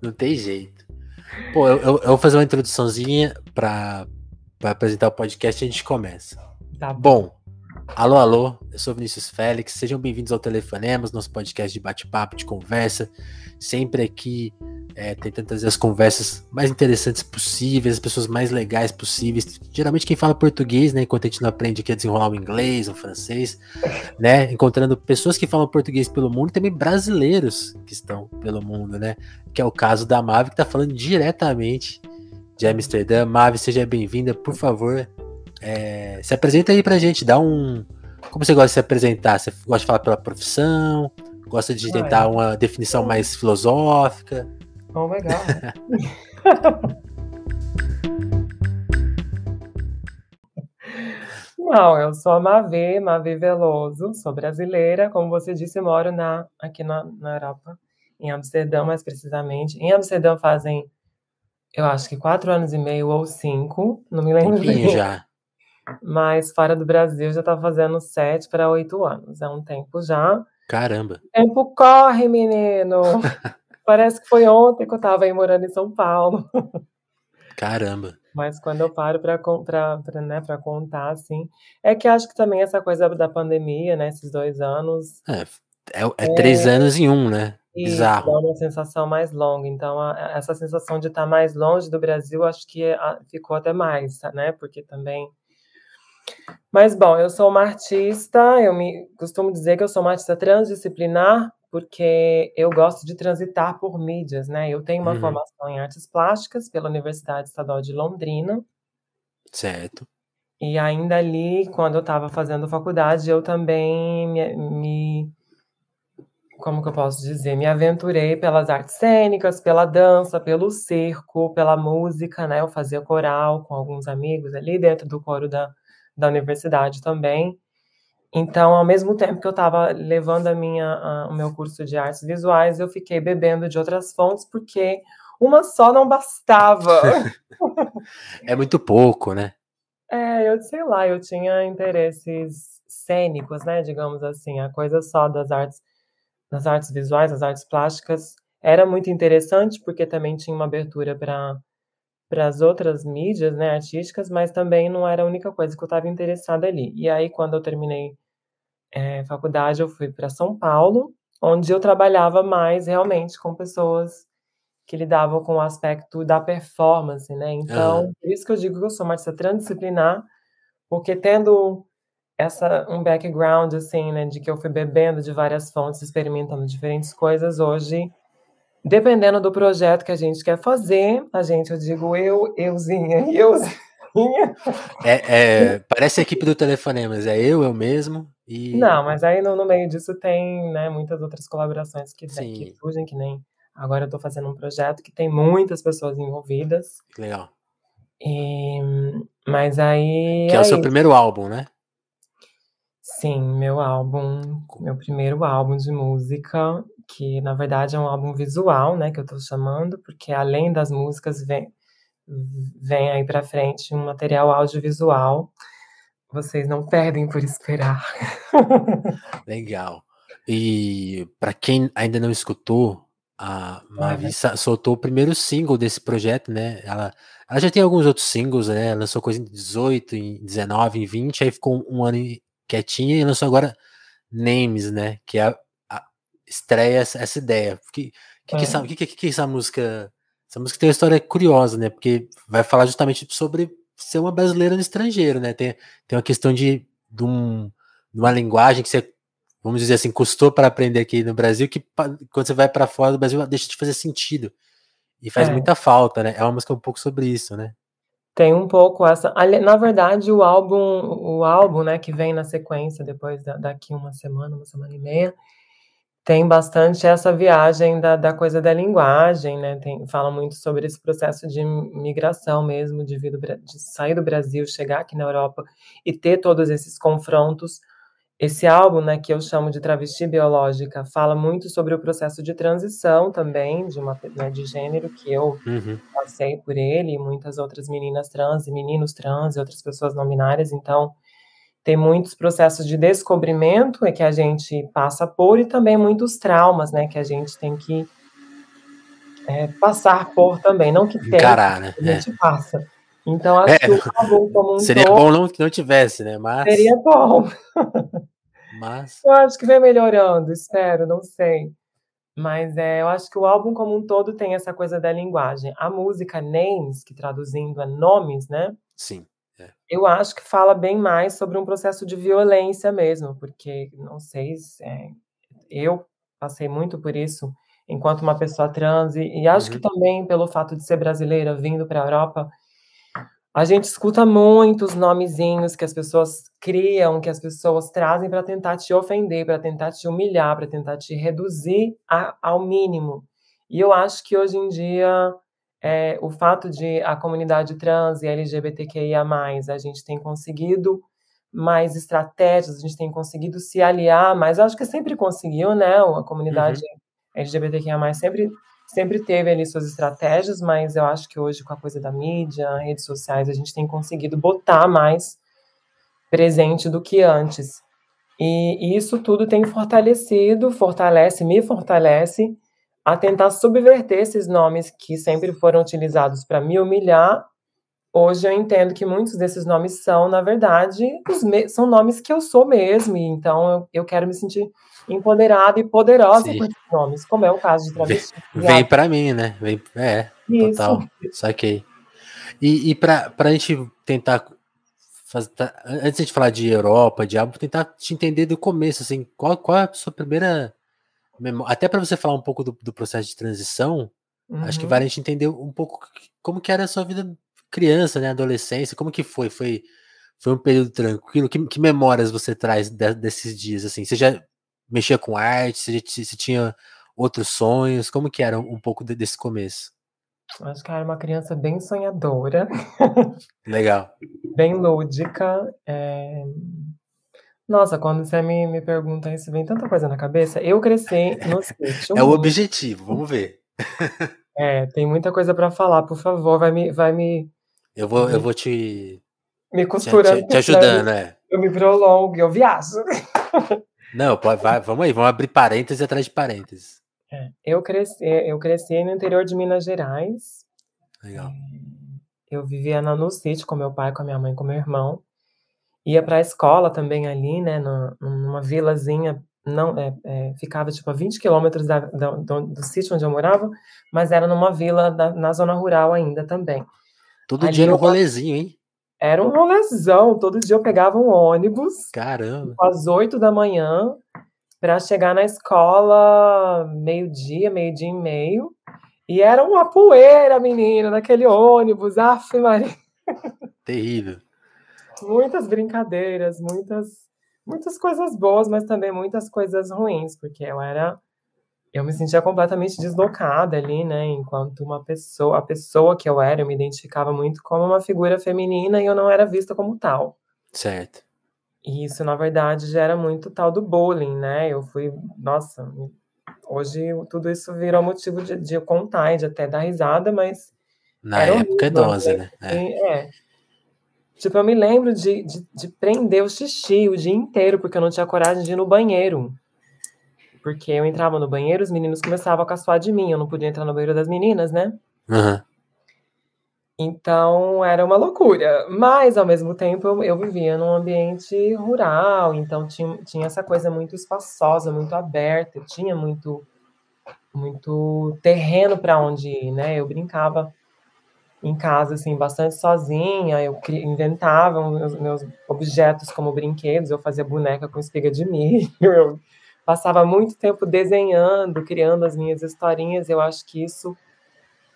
Não tem jeito. Pô, eu, eu, eu vou fazer uma introduçãozinha para apresentar o podcast e a gente começa. Tá bom. Alô, alô, eu sou Vinícius Félix, sejam bem-vindos ao Telefonemos, nosso podcast de bate-papo, de conversa, sempre aqui é, tentando trazer as conversas mais interessantes possíveis, as pessoas mais legais possíveis. Geralmente quem fala português, né, enquanto a gente não aprende aqui a desenrolar o inglês, o francês, né, encontrando pessoas que falam português pelo mundo e também brasileiros que estão pelo mundo, né, que é o caso da Mavi, que está falando diretamente de Amsterdã. Mavi, seja bem-vinda, por favor, é, se apresenta aí pra gente, dá um... Como você gosta de se apresentar? Você gosta de falar pela profissão? Gosta de tentar uma definição mais filosófica? Oh, legal. Não, eu sou a Mavi, Mavi Veloso, sou brasileira, como você disse, moro na, aqui na, na Europa, em Amsterdã, mais precisamente. Em Amsterdã fazem, eu acho que quatro anos e meio ou cinco, não me lembro bem. já. Mas fora do Brasil já tá fazendo sete para oito anos, é um tempo já. Caramba. O tempo corre, menino! Parece que foi ontem que eu estava aí morando em São Paulo. Caramba. Mas quando eu paro para né, contar, assim, é que acho que também essa coisa da pandemia, né, esses dois anos. É, é, é, é três anos em um, né? Bizarro. Dá uma sensação mais longa. Então, a, essa sensação de estar mais longe do Brasil, acho que a, ficou até mais, né? Porque também. Mas, bom, eu sou uma artista, eu me costumo dizer que eu sou uma artista transdisciplinar, porque eu gosto de transitar por mídias, né? Eu tenho uma uhum. formação em artes plásticas pela Universidade Estadual de Londrina. Certo. E ainda ali, quando eu estava fazendo faculdade, eu também me, me, Como que eu posso dizer? Me aventurei pelas artes cênicas, pela dança, pelo circo, pela música, né? Eu fazia coral com alguns amigos ali dentro do coro da, da universidade também. Então, ao mesmo tempo que eu estava levando a minha, a, o meu curso de artes visuais, eu fiquei bebendo de outras fontes, porque uma só não bastava. é muito pouco, né? É, eu sei lá, eu tinha interesses cênicos, né, digamos assim, a coisa só das artes, das artes visuais, das artes plásticas, era muito interessante, porque também tinha uma abertura para para as outras mídias, né, artísticas, mas também não era a única coisa que eu estava interessada ali. E aí, quando eu terminei é, faculdade, eu fui para São Paulo, onde eu trabalhava mais realmente com pessoas que lidavam com o aspecto da performance, né? Então, uhum. por isso que eu digo que eu sou uma artista transdisciplinar, porque tendo essa um background assim, né, de que eu fui bebendo de várias fontes, experimentando diferentes coisas, hoje, dependendo do projeto que a gente quer fazer, a gente, eu digo eu, euzinha, euzinha. É, é, parece a equipe do Telefonemas, é eu, eu mesmo, e... Não, mas aí no, no, meio disso tem né, muitas outras colaborações que, né, que surgem, que nem agora eu estou fazendo um projeto que tem muitas pessoas envolvidas. Legal. E, mas aí. Que é, é o seu primeiro álbum, né? Sim, meu álbum, meu primeiro álbum de música, que na verdade é um álbum visual, né, que eu estou chamando, porque além das músicas vem, vem aí para frente um material audiovisual vocês não perdem por esperar. Legal. E para quem ainda não escutou, a Mavi uhum. soltou o primeiro single desse projeto, né? Ela, ela já tem alguns outros singles, né? Ela lançou coisa em 18, em 19, em 20, aí ficou um ano quietinha e lançou agora Names, né? Que é estreia essa, essa ideia. Que que, que, essa, que, que, que essa música. Essa música tem uma história curiosa, né? Porque vai falar justamente sobre ser uma brasileira no estrangeiro, né? Tem, tem uma questão de, de, um, de uma linguagem que você, vamos dizer assim, custou para aprender aqui no Brasil, que quando você vai para fora do Brasil deixa de fazer sentido. E faz é. muita falta, né? É uma música um pouco sobre isso, né? Tem um pouco essa. Na verdade, o álbum, o álbum, né, que vem na sequência depois da, daqui uma semana, uma semana e meia, tem bastante essa viagem da, da coisa da linguagem, né? Tem, fala muito sobre esse processo de migração mesmo, de, vir do, de sair do Brasil, chegar aqui na Europa e ter todos esses confrontos. Esse álbum, né, que eu chamo de Travesti Biológica, fala muito sobre o processo de transição também, de, uma, né, de gênero, que eu uhum. passei por ele, e muitas outras meninas trans, e meninos trans, e outras pessoas não binárias, então tem muitos processos de descobrimento é que a gente passa por e também muitos traumas, né, que a gente tem que é, passar por também, não que Encarar, né? a gente é. passa. Então acho é, que o álbum como um Seria todo, bom não, que não tivesse, né? Mas... Seria bom. Mas... Eu acho que vem melhorando, espero, não sei. Mas é, eu acho que o álbum como um todo tem essa coisa da linguagem. A música Names, que traduzindo é nomes, né? Sim. Eu acho que fala bem mais sobre um processo de violência mesmo, porque não sei se é, eu passei muito por isso enquanto uma pessoa trans e, e acho uhum. que também pelo fato de ser brasileira vindo para a Europa, a gente escuta muitos nomezinhos que as pessoas criam, que as pessoas trazem para tentar te ofender, para tentar te humilhar, para tentar te reduzir a, ao mínimo. E eu acho que hoje em dia é, o fato de a comunidade trans e LGBTQIA+, a gente tem conseguido mais estratégias, a gente tem conseguido se aliar, mas eu acho que sempre conseguiu, né? A comunidade uhum. LGBTQIA+, sempre sempre teve ali suas estratégias, mas eu acho que hoje, com a coisa da mídia, redes sociais, a gente tem conseguido botar mais presente do que antes. E, e isso tudo tem fortalecido, fortalece, me fortalece a tentar subverter esses nomes que sempre foram utilizados para me humilhar. Hoje eu entendo que muitos desses nomes são, na verdade, são nomes que eu sou mesmo, e então eu, eu quero me sentir empoderada e poderosa Sim. com esses nomes, como é o caso de travesti. Vem, vem para mim, né? Vem, é, Isso. total. Saquei. E, e para a gente tentar fazer, tá, antes de falar de Europa, de álbum, tentar te entender do começo, assim, qual, qual é a sua primeira? Até para você falar um pouco do, do processo de transição, uhum. acho que uhum. vale a gente entender um pouco como que era a sua vida criança, né, adolescência, como que foi? Foi foi um período tranquilo? Que, que memórias você traz de, desses dias, assim? Você já mexia com arte? Se, se tinha outros sonhos? Como que era um, pouco desse começo? Acho que era uma criança bem sonhadora. Legal. bem lúdica. É... Nossa, quando você me, me pergunta isso, vem tanta coisa na cabeça. Eu cresci no sítio. É o objetivo, vamos ver. é, tem muita coisa para falar, por favor, vai me. Vai me eu, vou, eu vou te. Me costurando. Te, te ajudando, é. Eu me prolongo, eu viajo. Não, pode, vai, vamos aí, vamos abrir parênteses atrás de parênteses. É, eu, cresci, eu cresci no interior de Minas Gerais. Legal. É, eu vivia no, no sítio com meu pai, com a minha mãe, com meu irmão. Ia para a escola também ali, né, no, numa vilazinha, não, é, é, ficava tipo a 20 quilômetros da, da, do, do, sítio onde eu morava, mas era numa vila da, na zona rural ainda também. Todo ali dia no rolezinho, hein? Era um rolezão. Todo dia eu pegava um ônibus. Caramba. Às oito da manhã, para chegar na escola meio-dia, meio-dia e meio. E era uma poeira, menina, naquele ônibus. Aff, Maria. Terrível. Muitas brincadeiras, muitas, muitas coisas boas, mas também muitas coisas ruins, porque eu era eu me sentia completamente deslocada ali, né? Enquanto uma pessoa, a pessoa que eu era, eu me identificava muito como uma figura feminina e eu não era vista como tal. Certo. E isso, na verdade, já era muito tal do bullying, né? Eu fui, nossa, hoje tudo isso virou motivo de, de contar e de até dar risada, mas. Na época é dose, né? É. é. Tipo, eu me lembro de, de, de prender o xixi o dia inteiro, porque eu não tinha coragem de ir no banheiro. Porque eu entrava no banheiro, os meninos começavam a caçoar de mim. Eu não podia entrar no banheiro das meninas, né? Uhum. Então era uma loucura. Mas, ao mesmo tempo, eu, eu, vivia num ambiente rural, então tinha, tinha essa coisa muito espaçosa, muito aberta, eu tinha muito, muito terreno para onde ir, né? Eu brincava em casa, assim, bastante sozinha, eu inventava meus, meus objetos como brinquedos, eu fazia boneca com espiga de milho, eu passava muito tempo desenhando, criando as minhas historinhas. Eu acho que isso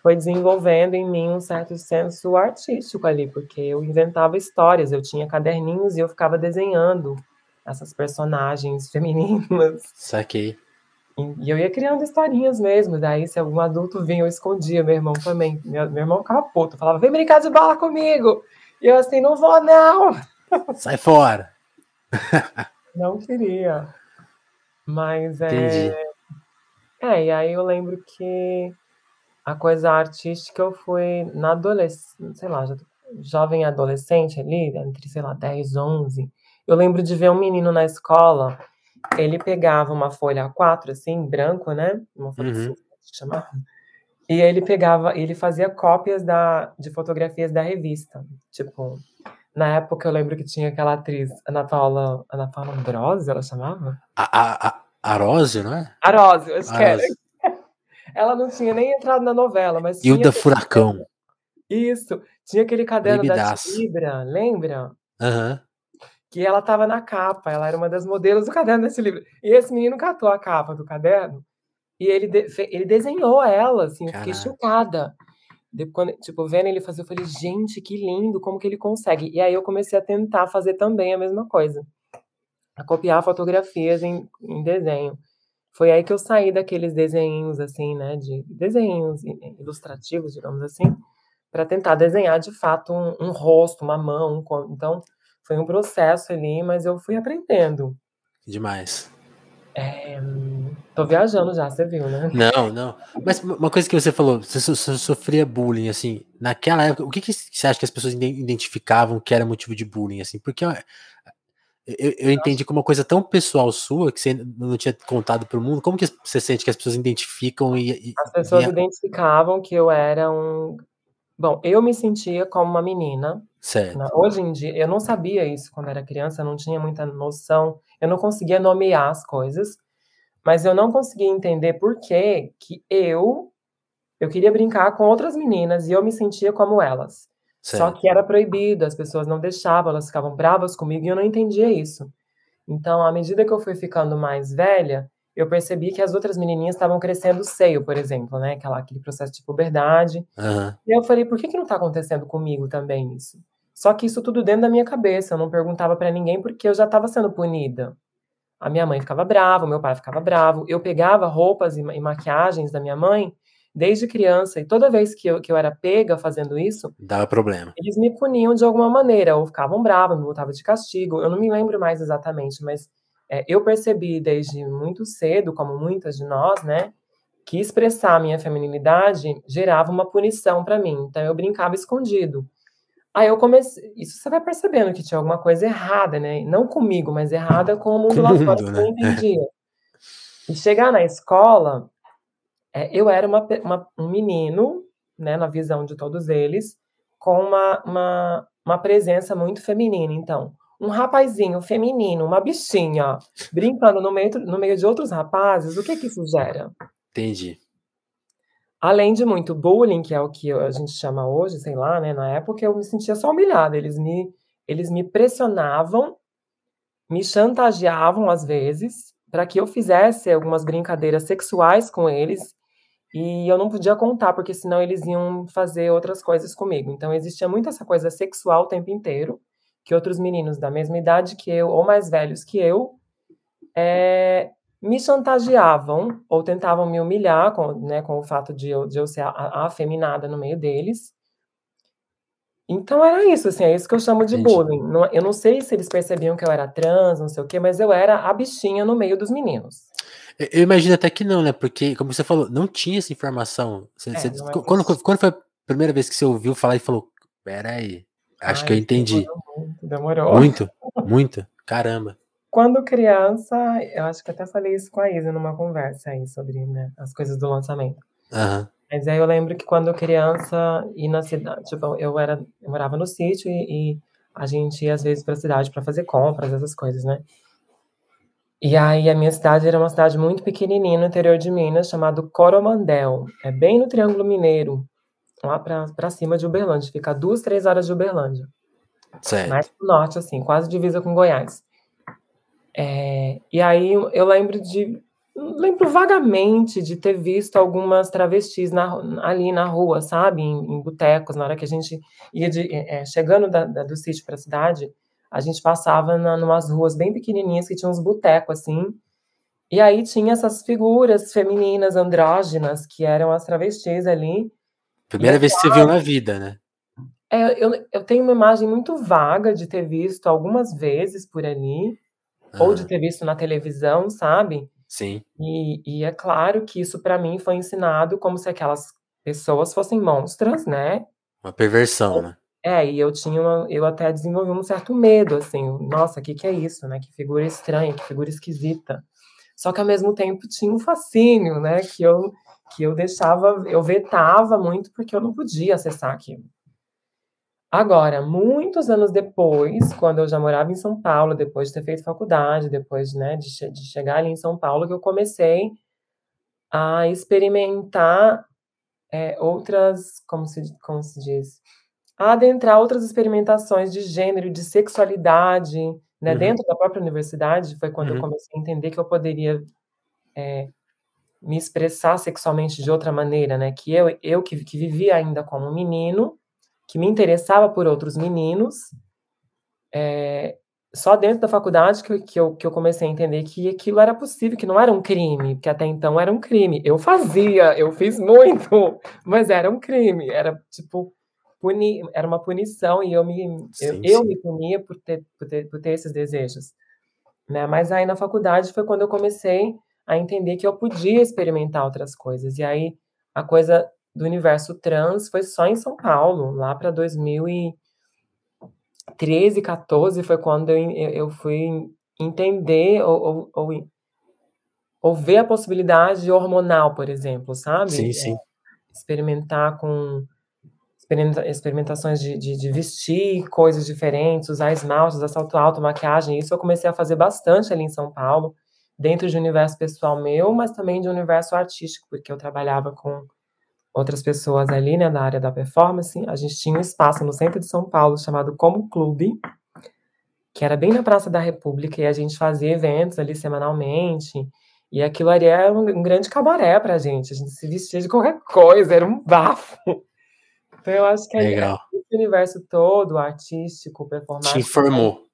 foi desenvolvendo em mim um certo senso artístico ali, porque eu inventava histórias, eu tinha caderninhos e eu ficava desenhando essas personagens femininas. Saquei. E eu ia criando historinhas mesmo. Daí, se algum adulto vinha, eu escondia. Meu irmão também. Meu, meu irmão ficava puto. Falava, vem brincar de bola comigo. E eu assim, não vou, não. Sai fora. não queria. Mas é. Entendi. É, e aí eu lembro que a coisa artística eu fui na adolescência, sei lá, jovem adolescente ali, entre, sei lá, 10, 11. Eu lembro de ver um menino na escola, ele pegava uma folha A4, assim, branco, né? Uma folha uhum. que chamava. E ele pegava, ele fazia cópias da, de fotografias da revista. Tipo, na época eu lembro que tinha aquela atriz, Ana Paula, Ana Paula Ambrosio, ela chamava? A, a, a não é? Arósio, acho que era. Ela não tinha nem entrado na novela, mas Hilda Furacão. Caderno. Isso, tinha aquele caderno Libidaço. da Libra, lembra? Aham. Uhum. Que ela estava na capa, ela era uma das modelos do caderno desse livro. E esse menino catou a capa do caderno e ele, de, ele desenhou ela, assim, eu fiquei chocada. Depois, quando, tipo, vendo ele fazer, eu falei, gente, que lindo, como que ele consegue? E aí eu comecei a tentar fazer também a mesma coisa. A copiar fotografias em, em desenho. Foi aí que eu saí daqueles desenhos, assim, né, de desenhos ilustrativos, digamos assim, para tentar desenhar de fato um, um, rosto, uma mão. Um, então, foi um processo ali, mas eu fui aprendendo. Demais. É, tô viajando já, você viu, né? Não, não. Mas uma coisa que você falou, você, sofria bullying, assim, naquela época, o que, que você acha que as pessoas identificavam que era motivo de bullying, assim? Porque eu, eu entendi como uma coisa tão pessoal sua, que você não tinha contado para o mundo, como que você sente que as pessoas identificam e... e as pessoas e... identificavam que eu era um... Bom, eu me sentia como uma menina. Certo. Hoje em dia, eu não sabia isso quando era criança, não tinha muita noção eu não conseguia nomear as coisas, mas eu não conseguia entender por que que eu eu queria brincar com outras meninas e eu me sentia como elas. Certo. Só que era proibido, as pessoas não deixavam, elas ficavam bravas comigo e eu não entendia isso. Então, à medida que eu fui ficando mais velha, eu percebi que as outras menininhas estavam crescendo o seio, por exemplo, né? Aquela, aquele processo de puberdade. Uhum. E eu falei, por que, que não está acontecendo comigo também isso? Só que isso tudo dentro da minha cabeça, eu não perguntava para ninguém porque eu já estava sendo punida. A minha mãe ficava brava, o meu pai ficava bravo. Eu pegava roupas e, e maquiagens da minha mãe desde criança, e toda vez que eu, que eu era pega fazendo isso, dava problema. Eles me puniam de alguma maneira, ou ficavam bravos, me botavam de castigo. Eu não me lembro mais exatamente, mas é, eu percebi desde muito cedo, como muitas de nós, né, que expressar a minha feminilidade gerava uma punição para mim. Então eu brincava escondido. Aí eu comecei. Isso você vai percebendo que tinha alguma coisa errada, né? Não comigo, mas errada com o mundo lá fora, que eu não né? entendia. E chegar na escola, é, eu era uma, uma, um menino, né, na visão de todos eles, com uma, uma, uma presença muito feminina. Então, um rapazinho feminino, uma bichinha, brincando no meio, no meio de outros rapazes, o que que isso gera? Entendi. Além de muito bullying, que é o que a gente chama hoje, sei lá, né? Na época eu me sentia só humilhada. Eles me, eles me pressionavam, me chantageavam às vezes, para que eu fizesse algumas brincadeiras sexuais com eles. E eu não podia contar, porque senão eles iam fazer outras coisas comigo. Então existia muito essa coisa sexual o tempo inteiro, que outros meninos da mesma idade que eu, ou mais velhos que eu, é, me chantageavam ou tentavam me humilhar com, né, com o fato de eu, de eu ser afeminada no meio deles. Então era isso, assim, é isso que eu chamo de bullying. Não, eu não sei se eles percebiam que eu era trans, não sei o quê, mas eu era a bichinha no meio dos meninos. Eu imagino até que não, né? Porque, como você falou, não tinha essa informação. Você, é, você, é quando, quando foi a primeira vez que você ouviu falar e falou, peraí, acho Ai, que eu entendi. Demorou muito, demorou. Muito, muito, caramba. Quando criança, eu acho que até falei isso com a Isa numa conversa aí sobre né, as coisas do lançamento. Uhum. Mas aí eu lembro que quando criança e na cidade, tipo, eu era, eu morava no sítio e, e a gente ia às vezes para a cidade para fazer compras, essas coisas, né? E aí a minha cidade era uma cidade muito pequenininha no interior de Minas, chamado Coromandel. É bem no Triângulo Mineiro, lá para cima de Uberlândia. Fica duas, três horas de Uberlândia. Certo. Mais pro norte, assim, quase divisa com Goiás. É, e aí eu lembro de. Lembro vagamente de ter visto algumas travestis na, ali na rua, sabe? Em, em botecos, na hora que a gente ia de, é, chegando da, da, do sítio para a cidade, a gente passava na, numas ruas bem pequenininhas que tinham uns botecos assim. E aí tinha essas figuras femininas andrógenas que eram as travestis ali. Primeira vez que você viu na vida, né? É, eu, eu tenho uma imagem muito vaga de ter visto algumas vezes por ali ou de ter visto na televisão, sabe? Sim. E, e é claro que isso para mim foi ensinado como se aquelas pessoas fossem monstras, né? Uma perversão, né? É, e eu tinha uma, eu até desenvolvi um certo medo, assim, nossa, o que, que é isso, né? Que figura estranha, que figura esquisita. Só que ao mesmo tempo tinha um fascínio, né? Que eu, que eu deixava, eu vetava muito porque eu não podia acessar aquilo. Agora, muitos anos depois, quando eu já morava em São Paulo, depois de ter feito faculdade, depois né, de, de chegar ali em São Paulo, que eu comecei a experimentar é, outras, como se, como se diz, a adentrar outras experimentações de gênero, de sexualidade, né, uhum. dentro da própria universidade, foi quando uhum. eu comecei a entender que eu poderia é, me expressar sexualmente de outra maneira, né, que eu, eu que, que vivia ainda como menino, que me interessava por outros meninos, é, só dentro da faculdade que, que, eu, que eu comecei a entender que aquilo era possível, que não era um crime, porque até então era um crime. Eu fazia, eu fiz muito, mas era um crime, era tipo, puni, era uma punição e eu me, sim, eu, sim. eu, me punia por ter, por ter, por ter esses desejos. Né? Mas aí na faculdade foi quando eu comecei a entender que eu podia experimentar outras coisas. E aí a coisa do universo trans foi só em São Paulo, lá para 2013, 14 foi quando eu, eu fui entender ou, ou, ou, ou ver a possibilidade hormonal, por exemplo, sabe? Sim, sim. É, experimentar com experimentações de, de, de, vestir coisas diferentes, usar esmaltes, usar salto alto, maquiagem. Isso eu comecei a fazer bastante ali em São Paulo, dentro de um universo pessoal meu, mas também de um universo artístico, porque eu trabalhava com outras pessoas ali, né, na área da performance, a gente tinha um espaço no centro de São Paulo chamado Como Clube, que era bem na Praça da República, e a gente fazia eventos ali semanalmente, e aquilo ali era um, um grande cabaré pra gente, a gente se vestia de qualquer coisa, era um bafo. Então eu acho que Legal. esse universo todo, artístico, performático... Te informou.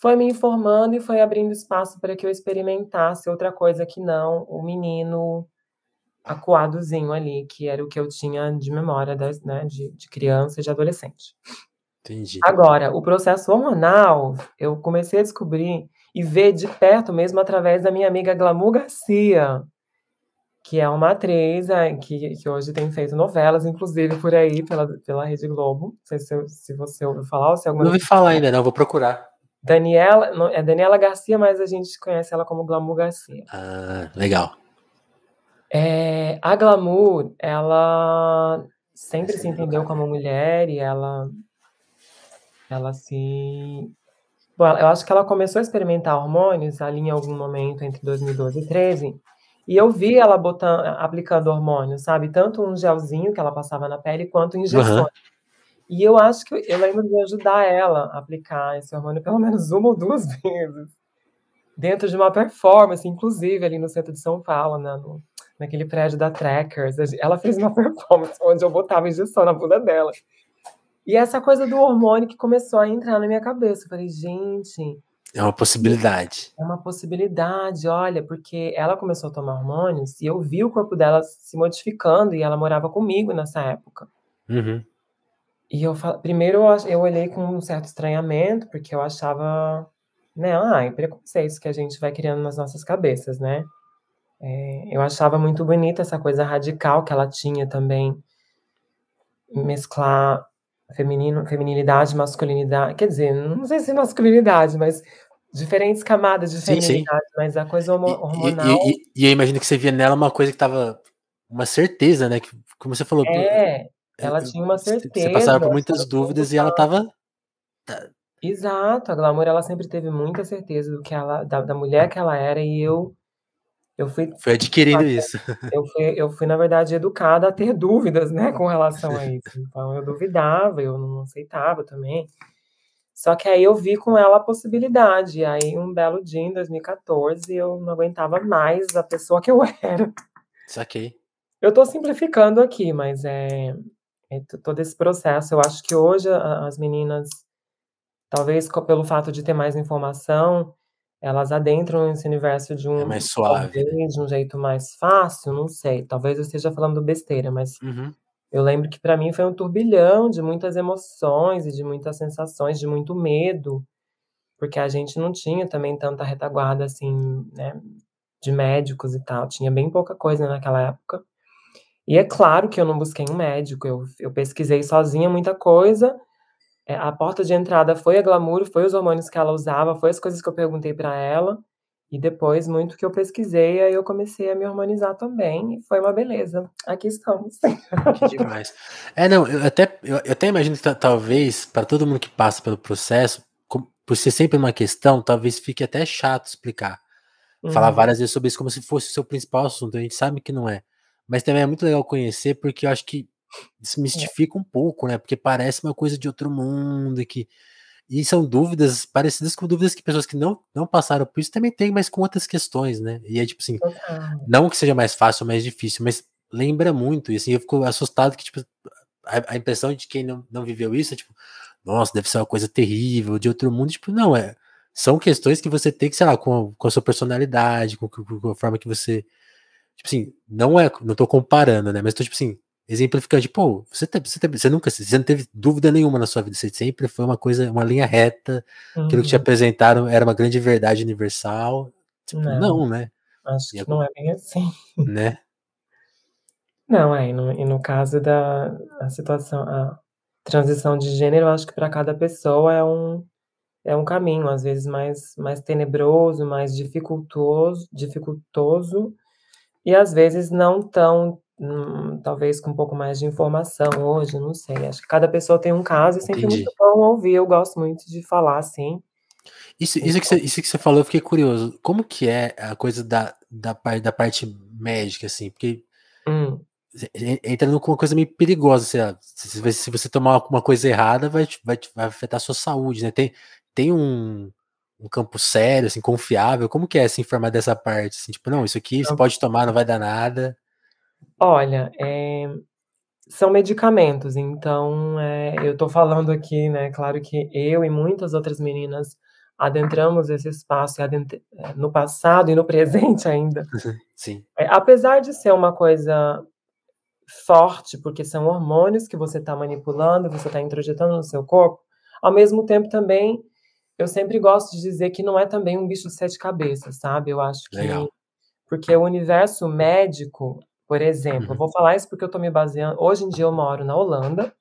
Foi me informando e foi abrindo espaço para que eu experimentasse outra coisa que não o menino acuadozinho ali, que era o que eu tinha de memória das, né, de, de criança e de adolescente. Entendi. Agora, o processo hormonal, eu comecei a descobrir e ver de perto mesmo através da minha amiga Glamour Garcia, que é uma atriz é, que, que hoje tem feito novelas, inclusive por aí, pela, pela Rede Globo. Não sei se, se você ouviu falar ou se alguma Não ouvi falar ainda, não, vou procurar. Daniela, é Daniela Garcia, mas a gente conhece ela como Glamour Garcia. Ah, legal. É, a Glamour, ela sempre se entendeu como mulher e ela, ela se. Bom, eu acho que ela começou a experimentar hormônios ali em algum momento entre 2012 e 2013. E eu vi ela botando, aplicando hormônios, sabe? Tanto um gelzinho que ela passava na pele, quanto injeções. Uhum. E eu acho que eu lembro de ajudar ela a aplicar esse hormônio pelo menos uma ou duas vezes. Dentro de uma performance, inclusive ali no centro de São Paulo, né, no, naquele prédio da Trackers. Ela fez uma performance onde eu botava injeção na bunda dela. E essa coisa do hormônio que começou a entrar na minha cabeça. Eu falei, gente. É uma possibilidade. É uma possibilidade, olha, porque ela começou a tomar hormônios e eu vi o corpo dela se modificando e ela morava comigo nessa época. Uhum. E eu primeiro eu olhei com um certo estranhamento, porque eu achava, né, ah, preconceitos que a gente vai criando nas nossas cabeças, né? É, eu achava muito bonita essa coisa radical que ela tinha também, mesclar feminino, feminilidade, masculinidade, quer dizer, não sei se masculinidade, mas diferentes camadas de feminilidade, sim, sim. mas a coisa hormonal. E, e, e, eu imagino que você via nela uma coisa que tava uma certeza, né? Que, como você falou. É, ela tinha uma certeza. Você passava por muitas dúvidas e ela tava. Exato, a Glamour ela sempre teve muita certeza do que ela, da, da mulher que ela era, e eu eu fui, foi adquirindo isso. Eu fui, eu fui, na verdade, educada a ter dúvidas, né, com relação a isso. Então, eu duvidava, eu não aceitava também. Só que aí eu vi com ela a possibilidade. Aí, um belo dia, em 2014, eu não aguentava mais a pessoa que eu era. Saquei. Eu estou simplificando aqui, mas é, é, todo esse processo. Eu acho que hoje as meninas, talvez pelo fato de ter mais informação, elas adentram esse universo de é um é mais suave. Né? de um jeito mais fácil, não sei. Talvez eu esteja falando besteira, mas uhum. eu lembro que para mim foi um turbilhão de muitas emoções e de muitas sensações, de muito medo, porque a gente não tinha também tanta retaguarda assim, né, de médicos e tal. Tinha bem pouca coisa naquela época. E é claro que eu não busquei um médico, eu, eu pesquisei sozinha muita coisa a porta de entrada foi a glamour, foi os hormônios que ela usava, foi as coisas que eu perguntei para ela. E depois, muito que eu pesquisei, aí eu comecei a me harmonizar também, e foi uma beleza. Aqui estamos. Que demais. É, não, eu até, eu, eu até imagino que talvez, para todo mundo que passa pelo processo, por ser sempre uma questão, talvez fique até chato explicar. Uhum. Falar várias vezes sobre isso como se fosse o seu principal assunto. A gente sabe que não é. Mas também é muito legal conhecer, porque eu acho que desmistifica é. um pouco, né? Porque parece uma coisa de outro mundo e que e são dúvidas parecidas com dúvidas que pessoas que não, não passaram por isso também têm, mas com outras questões, né? E é tipo assim, não que seja mais fácil ou mais difícil, mas lembra muito. E assim, eu fico assustado que, tipo, a, a, impressão de quem não, não viveu isso é tipo, nossa, deve ser uma coisa terrível, de outro mundo. Tipo, não, é. São questões que você tem que, sei lá, com, com a sua personalidade, com, com, com a forma que você. Tipo assim, não é. Não tô comparando, né? Mas tô, tipo assim, exemplificando, pô, você, te, você, te, você nunca, você não teve dúvida nenhuma na sua vida, você sempre foi uma coisa, uma linha reta, uhum. aquilo que te uhum. apresentaram era uma grande verdade universal, tipo, não, não né? Acho que não é bem assim. Né? Não, é, e no, e no caso da a situação, a transição de gênero, eu acho que para cada pessoa é um, é um caminho, às vezes mais, mais tenebroso, mais dificultoso, dificultoso, e às vezes não tão Hum, talvez com um pouco mais de informação hoje, não sei. Acho que cada pessoa tem um caso e sempre Entendi. muito bom ouvir. Eu gosto muito de falar assim. Isso, isso, que você, isso que você falou, eu fiquei curioso. Como que é a coisa da, da, parte, da parte médica, assim? Porque hum. entra numa coisa meio perigosa. Se, se, se você tomar uma coisa errada, vai, vai, vai afetar a sua saúde, né? Tem, tem um, um campo sério, assim, confiável. Como que é se informar dessa parte? Assim, tipo, não, isso aqui você pode tomar, não vai dar nada. Olha, eh, são medicamentos, então, eh, eu tô falando aqui, né, claro que eu e muitas outras meninas adentramos esse espaço eh, no passado e no presente ainda. Sim. Eh, apesar de ser uma coisa forte, porque são hormônios que você está manipulando, você está introjetando no seu corpo, ao mesmo tempo também, eu sempre gosto de dizer que não é também um bicho de sete cabeças, sabe? Eu acho que Legal. porque o universo médico por exemplo, uhum. vou falar isso porque eu estou me baseando. Hoje em dia eu moro na Holanda.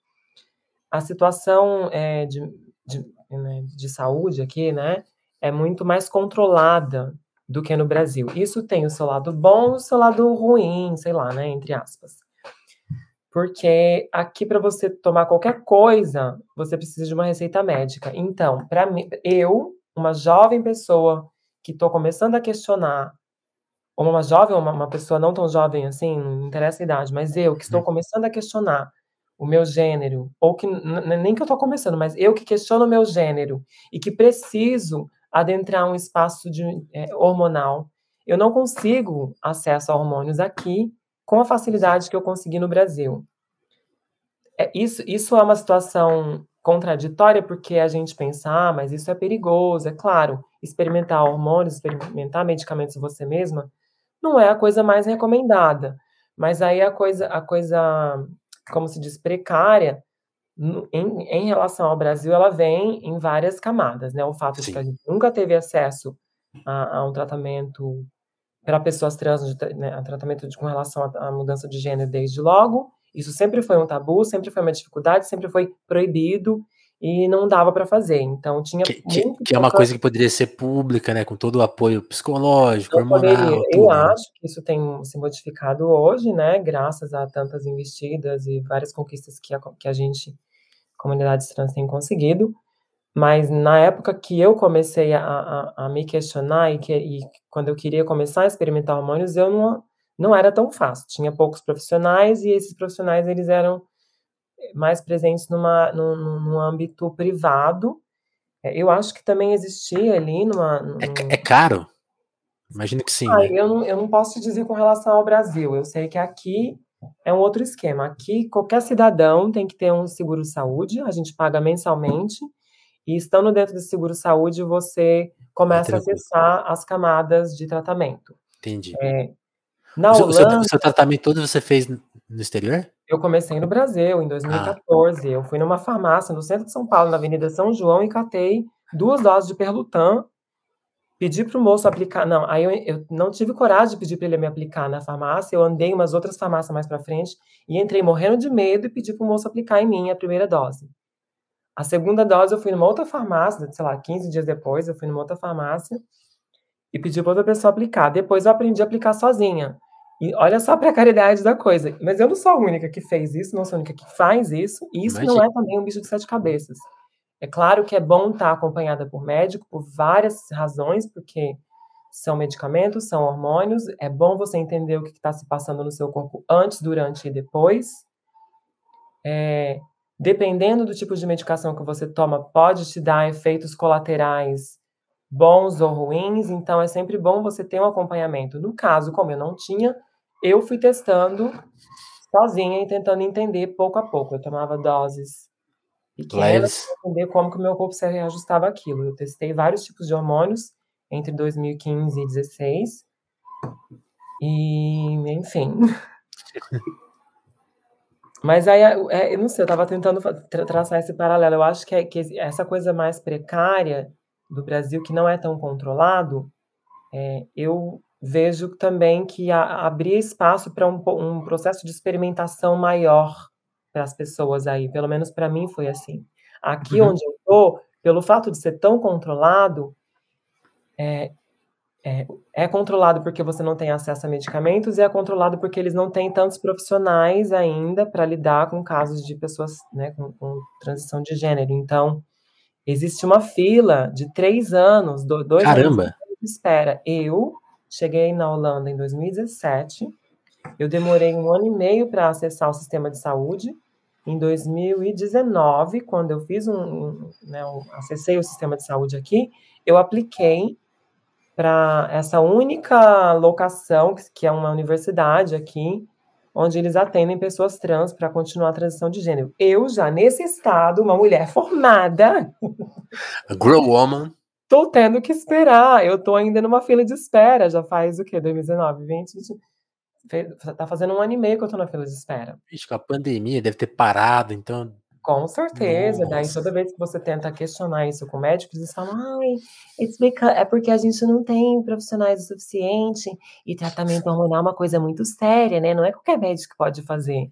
A situação é, de, de, né, de saúde aqui, né, é muito mais controlada do que no Brasil. Isso tem o seu lado bom e o seu lado ruim, sei lá, né, entre aspas. Porque aqui para você tomar qualquer coisa, você precisa de uma receita médica. Então, para mim, eu, uma jovem pessoa que estou começando a questionar ou uma jovem, ou uma, uma pessoa não tão jovem assim, não interessa a idade, mas eu que estou uhum. começando a questionar o meu gênero, ou que nem que eu estou começando, mas eu que questiono o meu gênero e que preciso adentrar um espaço de, é, hormonal, eu não consigo acesso a hormônios aqui com a facilidade que eu consegui no Brasil. É, isso, isso é uma situação contraditória porque a gente pensa, ah, mas isso é perigoso, é claro, experimentar hormônios, experimentar medicamentos você mesma não é a coisa mais recomendada. Mas aí a coisa, a coisa, como se diz, precária, em, em relação ao Brasil, ela vem em várias camadas, né? O fato Sim. de que a gente nunca teve acesso a, a um tratamento para pessoas trans, né, a tratamento de, com relação à mudança de gênero desde logo. Isso sempre foi um tabu, sempre foi uma dificuldade, sempre foi proibido e não dava para fazer. Então tinha que, que, que é uma coisa que poderia ser pública, né, com todo o apoio psicológico, hormonal. Poderia. Tudo, Eu né? acho que isso tem se modificado hoje, né, graças a tantas investidas e várias conquistas que a, que a gente, comunidades trans, tem conseguido. Mas na época que eu comecei a, a, a me questionar e, que, e quando eu queria começar a experimentar hormônios, eu não, não era tão fácil. Tinha poucos profissionais e esses profissionais eles eram mais presentes numa, num, num âmbito privado. É, eu acho que também existia ali numa. Num... É, é, caro? Imagino que sim. Ah, né? eu, não, eu não posso te dizer com relação ao Brasil. Eu sei que aqui é um outro esquema. Aqui, qualquer cidadão tem que ter um seguro-saúde, a gente paga mensalmente, e estando dentro do seguro-saúde, você começa a acessar as camadas de tratamento. Entendi. É, na o, Holanda, seu, o seu tratamento todo você fez no exterior? Eu comecei no Brasil, em 2014. Ah. Eu fui numa farmácia no centro de São Paulo, na Avenida São João, e catei duas doses de Perlutan. Pedi para o moço aplicar. Não, aí eu, eu, não tive coragem de pedir para ele me aplicar na farmácia. Eu andei em umas outras farmácias mais para frente e entrei morrendo de medo e pedi para o moço aplicar em mim a primeira dose. A segunda dose eu fui numa outra farmácia, sei lá, 15 dias depois, eu fui numa outra farmácia. e pedi para outra pessoa aplicar. Depois eu aprendi a aplicar sozinha. E olha só a precariedade da coisa. Mas eu não sou a única que fez isso, não sou a única que faz isso, e isso Imagina. não é também um bicho de sete cabeças. É claro que é bom estar acompanhada por médico por várias razões, porque são medicamentos, são hormônios. É bom você entender o que está se passando no seu corpo antes, durante e depois. É, dependendo do tipo de medicação que você toma, pode te dar efeitos colaterais bons ou ruins, então é sempre bom você ter um acompanhamento. No caso, como eu não tinha, eu fui testando sozinha e tentando entender pouco a pouco. Eu tomava doses pequenas para entender como que o meu corpo se reajustava aquilo. Eu testei vários tipos de hormônios entre 2015 e 2016. E, enfim. Mas aí, é, eu não sei, eu estava tentando tra traçar esse paralelo. Eu acho que, é, que essa coisa mais precária do Brasil, que não é tão controlado, é, eu vejo também que a, abrir espaço para um, um, processo de experimentação maior para as pessoas aí. Pelo menos para mim foi assim. Aqui uhum. onde eu estou, pelo fato de ser tão controlado, é, é, é, controlado porque você não tem acesso a medicamentos e é controlado porque eles não têm tantos profissionais ainda para lidar com casos de pessoas né, com, com, transição de gênero. Então, existe uma fila de três anos, dois Caramba. anos de espera. Eu cheguei na Holanda em 2017, eu demorei um ano e meio para acessar o sistema de saúde. Em 2019, quando eu fiz um, um, né, um acessei o sistema de saúde aqui, eu apliquei para essa única locação, que é uma universidade aqui, onde eles atendem pessoas trans para continuar a transição de gênero. Eu já nesse estado, uma mulher formada, a grown woman, tô tendo que esperar. Eu tô ainda numa fila de espera, já faz o quê? 2019, 20, 20 tá fazendo um ano e meio que eu tô na fila de espera. Vixe, com a pandemia deve ter parado, então com certeza, Nossa. daí toda vez que você tenta questionar isso com médicos, eles falam, ai, é porque a gente não tem profissionais o suficiente e tratamento hormonal é uma coisa muito séria, né? Não é qualquer médico que pode fazer.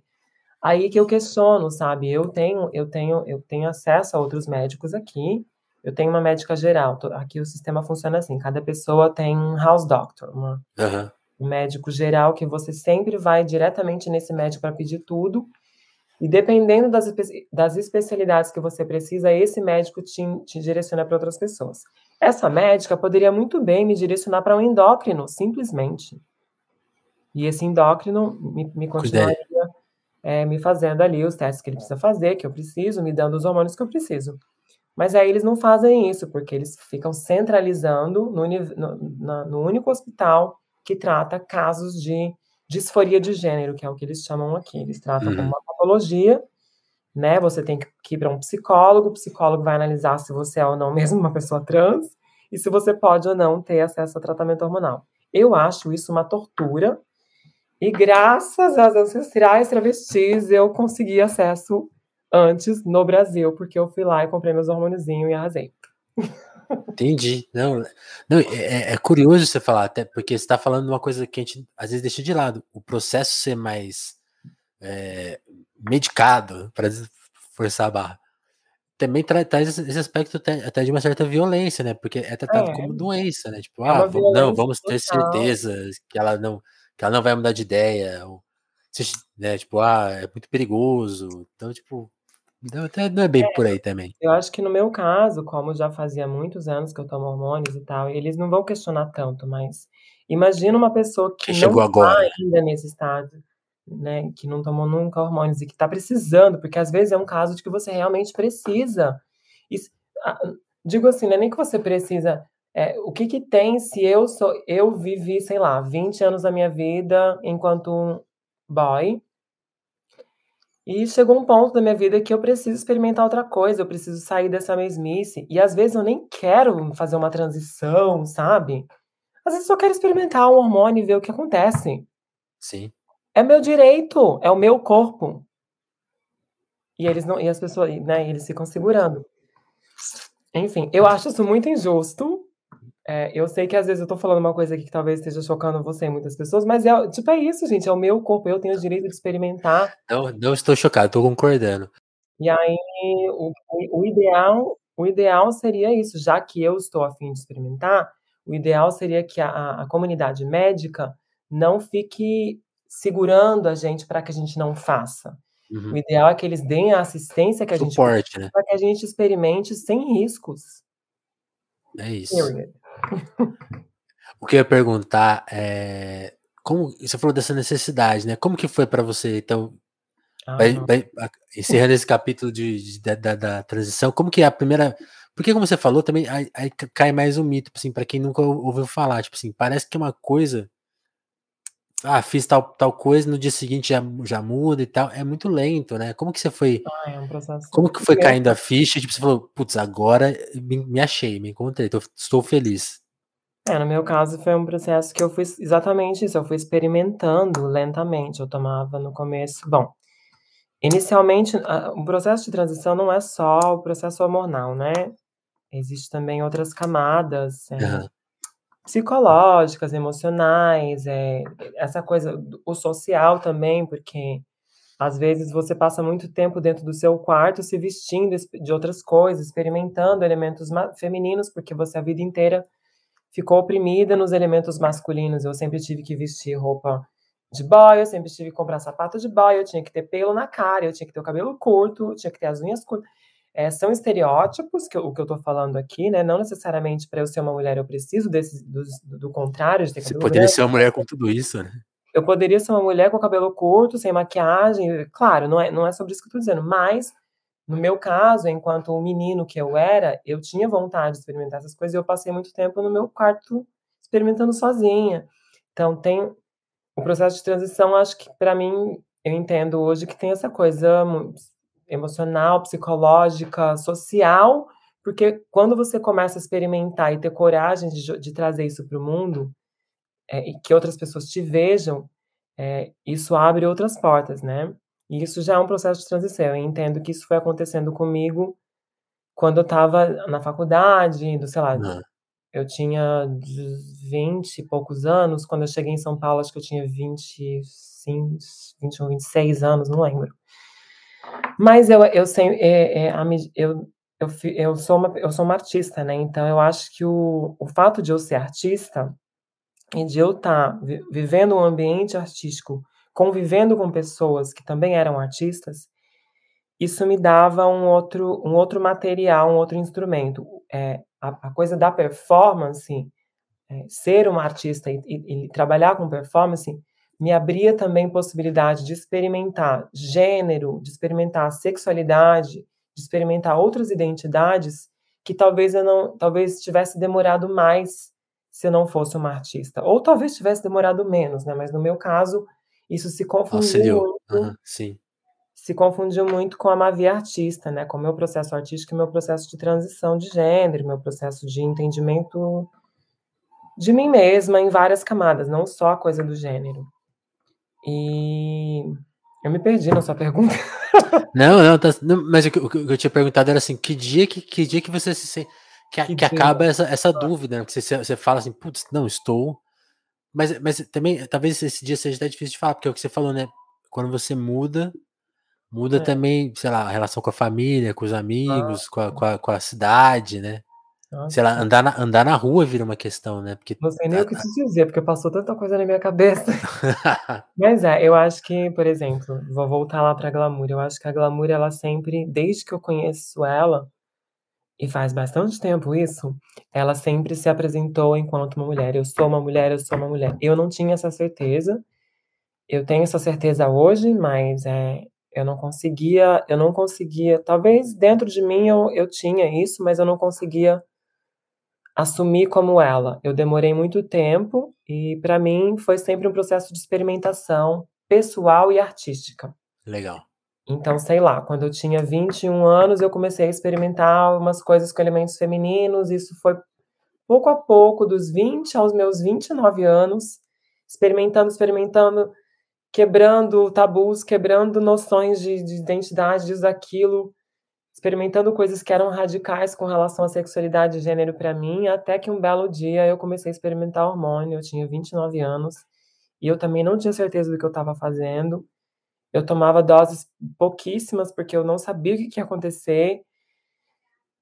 Aí que eu questiono, sabe? Eu tenho, eu tenho, eu tenho acesso a outros médicos aqui. Eu tenho uma médica geral. Aqui o sistema funciona assim: cada pessoa tem um house doctor, uma, uhum. um médico geral que você sempre vai diretamente nesse médico para pedir tudo. E dependendo das, das especialidades que você precisa, esse médico te, te direciona para outras pessoas. Essa médica poderia muito bem me direcionar para um endócrino, simplesmente. E esse endócrino me, me continuaria é, me fazendo ali os testes que ele precisa fazer, que eu preciso, me dando os hormônios que eu preciso. Mas aí eles não fazem isso, porque eles ficam centralizando no, no, no único hospital que trata casos de disforia de gênero, que é o que eles chamam aqui. Eles tratam uhum. como uma patologia, né? Você tem que ir para um psicólogo, o psicólogo vai analisar se você é ou não mesmo uma pessoa trans e se você pode ou não ter acesso a tratamento hormonal. Eu acho isso uma tortura e graças às ancestrais travestis eu consegui acesso antes no Brasil, porque eu fui lá e comprei meus hormôniozinhos e arrasei. Entendi. Não, não é, é, é curioso você falar, até porque você está falando uma coisa que a gente às vezes deixa de lado. O processo ser mais é, medicado, para forçar a barra, também traz, esse aspecto até, até, de uma certa violência, né? Porque é tratado é. como doença, né? Tipo, é ah, vamos, não, vamos ter certeza que ela não, que ela não vai mudar de ideia. Ou, né? Tipo, ah, é muito perigoso. Então, tipo, então, até não é bem é, por aí também. Eu acho que no meu caso, como já fazia muitos anos que eu tomo hormônios e tal, eles não vão questionar tanto, mas imagina uma pessoa que, que não está ainda nesse estado, né, que não tomou nunca hormônios e que está precisando, porque às vezes é um caso de que você realmente precisa. E, digo assim, não é nem que você precisa. É, o que, que tem se eu sou eu vivi, sei lá, 20 anos da minha vida enquanto um boy e chegou um ponto da minha vida que eu preciso experimentar outra coisa, eu preciso sair dessa mesmice. E às vezes eu nem quero fazer uma transição, sabe? Às vezes eu só quero experimentar um hormônio e ver o que acontece. Sim. É meu direito, é o meu corpo. E eles não, e as pessoas, né, eles ficam segurando. Enfim, eu acho isso muito injusto, é, eu sei que às vezes eu tô falando uma coisa aqui que talvez esteja chocando você e muitas pessoas, mas é tipo é isso, gente. É o meu corpo, eu tenho o direito de experimentar. Não, não estou chocado, estou concordando. E aí, o, o, ideal, o ideal seria isso, já que eu estou afim de experimentar, o ideal seria que a, a comunidade médica não fique segurando a gente para que a gente não faça. Uhum. O ideal é que eles deem a assistência que a Suporte, gente né? para que a gente experimente sem riscos. É isso. o que eu ia perguntar é como você falou dessa necessidade, né? Como que foi para você, então, ah, vai, vai, encerrando esse capítulo de, de da, da, transição, como que é a primeira porque, como você falou, também aí, aí cai mais um mito, assim, para quem nunca ouviu falar. Tipo assim, parece que é uma coisa. Ah, fiz tal, tal coisa, no dia seguinte já, já muda e tal. É muito lento, né? Como que você foi. Ah, é um processo. Como que foi caindo a ficha? Tipo, você falou, putz, agora me, me achei, me encontrei, tô, estou feliz. É, no meu caso foi um processo que eu fui exatamente isso, eu fui experimentando lentamente. Eu tomava no começo. Bom, inicialmente, o processo de transição não é só o processo hormonal, né? Existem também outras camadas é, uhum. Psicológicas, emocionais, é, essa coisa, o social também, porque às vezes você passa muito tempo dentro do seu quarto se vestindo de outras coisas, experimentando elementos femininos, porque você a vida inteira ficou oprimida nos elementos masculinos. Eu sempre tive que vestir roupa de boy, eu sempre tive que comprar sapato de boy, eu tinha que ter pelo na cara, eu tinha que ter o cabelo curto, eu tinha que ter as unhas curtas. É, são estereótipos, que, o que eu estou falando aqui, né? Não necessariamente para eu ser uma mulher eu preciso desse, do, do contrário. De ter Você poderia branco. ser uma mulher com tudo isso, né? Eu poderia ser uma mulher com cabelo curto, sem maquiagem. Claro, não é, não é sobre isso que eu estou dizendo, mas no meu caso, enquanto um menino que eu era, eu tinha vontade de experimentar essas coisas e eu passei muito tempo no meu quarto experimentando sozinha. Então, tem o processo de transição, acho que para mim, eu entendo hoje que tem essa coisa emocional, psicológica, social, porque quando você começa a experimentar e ter coragem de, de trazer isso para o mundo, é, e que outras pessoas te vejam, é, isso abre outras portas, né? E isso já é um processo de transição. Eu entendo que isso foi acontecendo comigo quando eu estava na faculdade, do, sei lá, uhum. eu tinha 20 e poucos anos, quando eu cheguei em São Paulo, acho que eu tinha 25, 21, 26 anos, não lembro. Mas eu, eu, sei, é, é, eu, eu, eu, sou uma, eu sou uma artista, né? Então eu acho que o, o fato de eu ser artista e de eu estar tá vivendo um ambiente artístico, convivendo com pessoas que também eram artistas, isso me dava um outro, um outro material, um outro instrumento. É, a, a coisa da performance, é, ser uma artista e, e, e trabalhar com performance, me abria também possibilidade de experimentar gênero, de experimentar sexualidade, de experimentar outras identidades que talvez eu não, talvez tivesse demorado mais se eu não fosse uma artista, ou talvez tivesse demorado menos, né? Mas no meu caso, isso se confundiu muito. Uhum, sim. Se confundiu muito com a Mavi artista, né? Com o meu processo artístico e meu processo de transição de gênero, meu processo de entendimento de mim mesma em várias camadas, não só a coisa do gênero. E eu me perdi na sua pergunta. Não, não, tá, não mas o que, o que, eu tinha perguntado era assim, que dia que, que dia que você se sente que, que, que acaba essa, essa dúvida, né? Que você, você fala assim, putz, não, estou. Mas, mas também, talvez esse dia seja até difícil de falar, porque é o que você falou, né? Quando você muda, muda é. também, sei lá, a relação com a família, com os amigos, ah. com, a, com, a, com a cidade, né? Nossa. Sei lá, andar na, andar na rua vira uma questão, né? Porque, não sei nem o que te dizer, porque passou tanta coisa na minha cabeça. Mas é, eu acho que, por exemplo, vou voltar lá pra Glamour. Eu acho que a Glamour, ela sempre, desde que eu conheço ela, e faz bastante tempo isso, ela sempre se apresentou enquanto uma mulher. Eu sou uma mulher, eu sou uma mulher. Eu não tinha essa certeza. Eu tenho essa certeza hoje, mas é, eu não conseguia, eu não conseguia, talvez dentro de mim eu, eu tinha isso, mas eu não conseguia assumir como ela. Eu demorei muito tempo e para mim foi sempre um processo de experimentação pessoal e artística. Legal. Então, sei lá, quando eu tinha 21 anos, eu comecei a experimentar umas coisas com elementos femininos. Isso foi pouco a pouco, dos 20 aos meus 29 anos, experimentando, experimentando, quebrando tabus, quebrando noções de, de identidade, disso, daquilo, experimentando coisas que eram radicais com relação à sexualidade e gênero para mim, até que um belo dia eu comecei a experimentar hormônio, eu tinha 29 anos, e eu também não tinha certeza do que eu estava fazendo. Eu tomava doses pouquíssimas porque eu não sabia o que ia acontecer.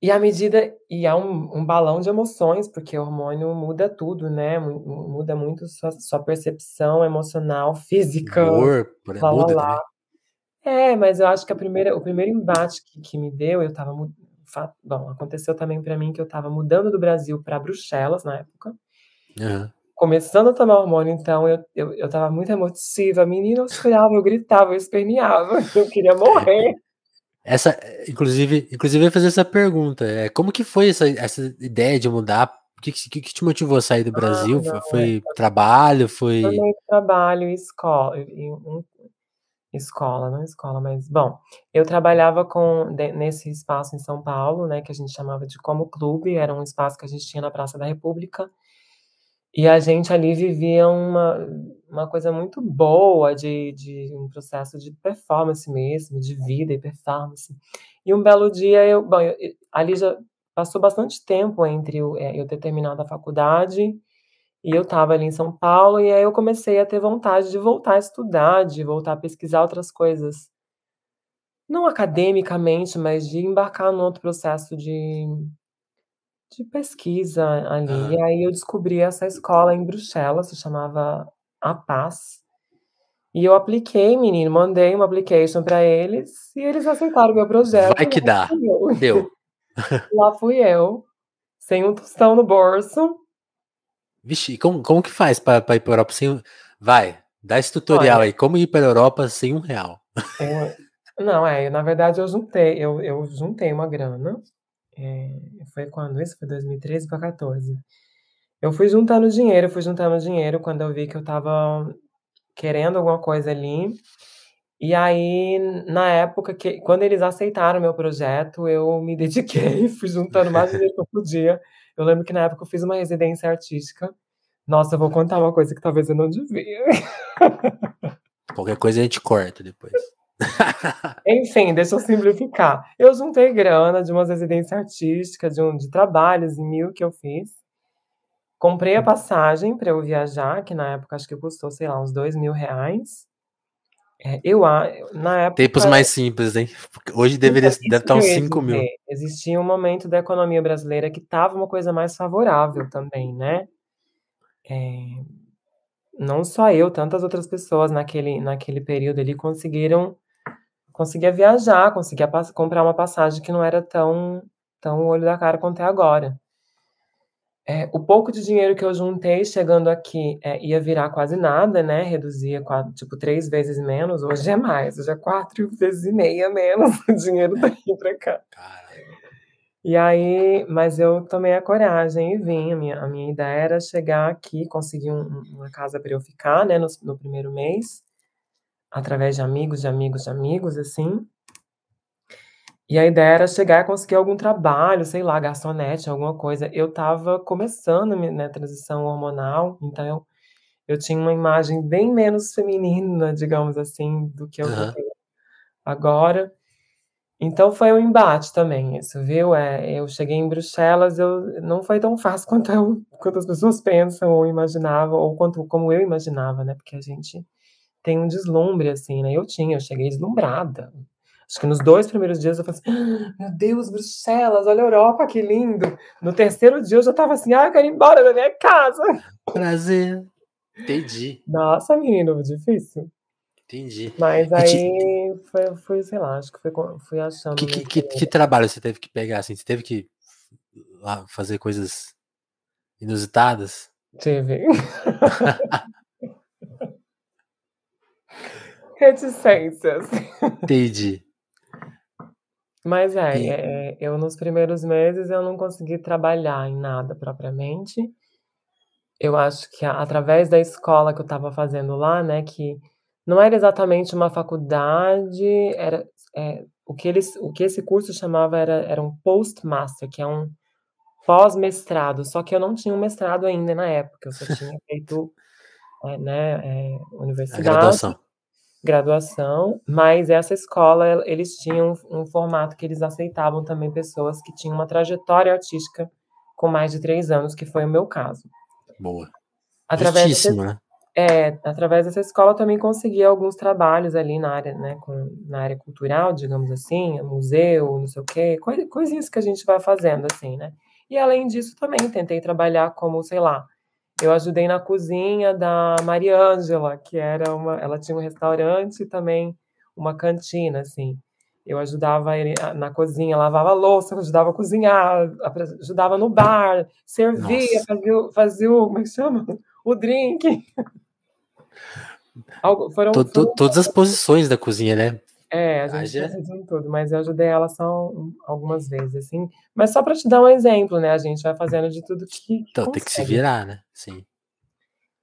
E à medida e é um um balão de emoções, porque o hormônio muda tudo, né, mu muda muito sua sua percepção emocional, física, lá, lá, muda também. É, mas eu acho que a primeira o primeiro embate que que me deu, eu estava bom, aconteceu também pra mim que eu estava mudando do Brasil pra Bruxelas, na época Aham. começando a tomar hormônio, então eu eu eu estava muito emotiva, menina, eu chorava, eu gritava, eu esperneava, eu queria morrer. Essa inclusive inclusive eu ia fazer essa pergunta, eh, como que foi essa essa ideia de mudar? O que que que te motivou a sair do Ah, Brasil? Fo não, é foi trabalho, foi trabalho e esco e um escola, não escola, mas bom, eu trabalhava com de nesse espaço em São Paulo, né, que a gente chamava de Como Clube, era um espaço que a gente tinha na Praça da República, e a gente ali vivia uma uma coisa muito boa de de um processo de performance mesmo, de vida e performance. E um belo dia eu bom, eu ali já passou bastante tempo entre o eh, eu ter terminado a faculdade, e eu estava ali em São Paulo, e aí eu comecei a ter vontade de voltar a estudar, de voltar a pesquisar outras coisas. Não academicamente, mas de embarcar num outro processo de de pesquisa ali. E aí eu descobri essa escola em Bruxelas, se chamava A Paz, e eu apliquei menino, mandei uma application pra eles, e eles aceitaram o meu projeto, Vai que dá, deu. Lá fui eu, sem um tostão no bolso. Vixe, como como que faz pra ir pra Europa sem vai, dá esse tutorial Olha aí, como ir pra Europa sem R$1. É, não, é, na verdade eu juntei eu eu juntei uma grana, eh, foi quando isso? Foi 2013 pra 14. Eu fui juntando dinheiro, fui juntando dinheiro quando eu vi que eu estava querendo alguma coisa ali, e aí na época que quando eles aceitaram o meu projeto, eu me dediquei, fui juntando mais dinheiro que eu podia. Eu lembro que na época eu fiz uma residência artística. Nossa, eu vou contar uma coisa que talvez eu não devia. Qualquer coisa a gente corta depois. Enfim, deixa eu simplificar. Eu juntei grana de umas residência artística, de um de trabalhos em 1000 que eu fiz. Comprei a passagem pra eu viajar, que na época acho que custou, sei lá, uns R$2000. Eh, eu a na Tempos época mais simples, hein. Hoje Então, deveria isso deve estar que uns eu ia 5.000. dizer, existia um momento da economia brasileira que estava uma coisa mais favorável também, né. Eh, não só eu, tantas outras pessoas naquele naquele período ali conseguiram conseguia viajar, conseguia comprar uma passagem que não era tão tão olho da cara quanto é agora. Eh, o pouco de dinheiro que eu juntei chegando aqui, eh, ia virar quase nada, né, reduzia qua tipo 3 vezes menos, hoje é mais, hoje é 4 vezes e meia menos o dinheiro daqui pra cá. Caramba. E aí mas eu tomei a coragem e vim, a minha a minha ideia era chegar aqui, conseguir um um uma casa pra eu ficar, né, nos no primeiro mês, através de amigos, de amigos, de amigos, assim. E a ideia era chegar e conseguir algum trabalho, sei lá, garçonete, alguma coisa. Eu estava começando a minha transição hormonal, então eu eu tinha uma imagem bem menos feminina, digamos assim, do que eu tô Aham. tendo agora. Então foi um embate também isso, viu. Eh, eu cheguei em Bruxelas, eu não foi tão fácil quanto eu quanto as pessoas pensam ou imaginavam, ou quanto como eu imaginava, né, porque a gente tem um deslumbre, assim, né, eu tinha, eu cheguei deslumbrada. Acho que nos 2 primeiros dias eu falei assim: "Meu Deus, Bruxelas, olha a Europa, que lindo". No terceiro dia eu já estava assim: "Ai, eu quero ir embora da minha casa". Prazer. Entendi. Nossa, menino, difícil. Entendi. Mas E te aí foi foi, sei lá, acho que foi fui achando Que que que que trabalho você teve que pegar, assim, você teve que fazer coisas inusitadas? Tive. Reticências. Entendi. Mas é, E eh, eu nos primeiros meses eu não consegui trabalhar em nada propriamente. Eu acho que a através da escola que eu estava fazendo lá, né, que não era exatamente uma faculdade, era eh, o que eles o que esse curso chamava era era um postmaster, que é um pós-mestrado, só que eu não tinha um mestrado ainda na época, eu só tinha feito, eh, né, eh, A universidade, graduação. Graduação, mas essa escola el eles tinham um formato que eles aceitavam também pessoas que tinham uma trajetória artística com mais de 3 anos, que foi o meu caso. Boa. Através desse Justíssimo, né. É, através dessa escola eu também consegui alguns trabalhos ali na área, né, com na área cultural, digamos assim, museu, não sei o quê, coi coisinhas que a gente vai fazendo, assim, né. E além disso também tentei trabalhar como, sei lá, eu ajudei na cozinha da Mariângela, que era uma ela tinha um restaurante e também uma cantina, assim. Eu ajudava ele na cozinha, lavava louça, ajudava a cozinhar, ajudava no bar, servia, Nossa. fazia o fazia o como é que chama? O drink. Algo foram To to foram todas as posições da cozinha, né. É, a gente Haja faz em tudo, mas eu ajudei ela só algumas vezes, assim. Mas só pra te dar um exemplo, né, a gente vai fazendo de tudo que Então, tem que se consegue. virar, né. Sim.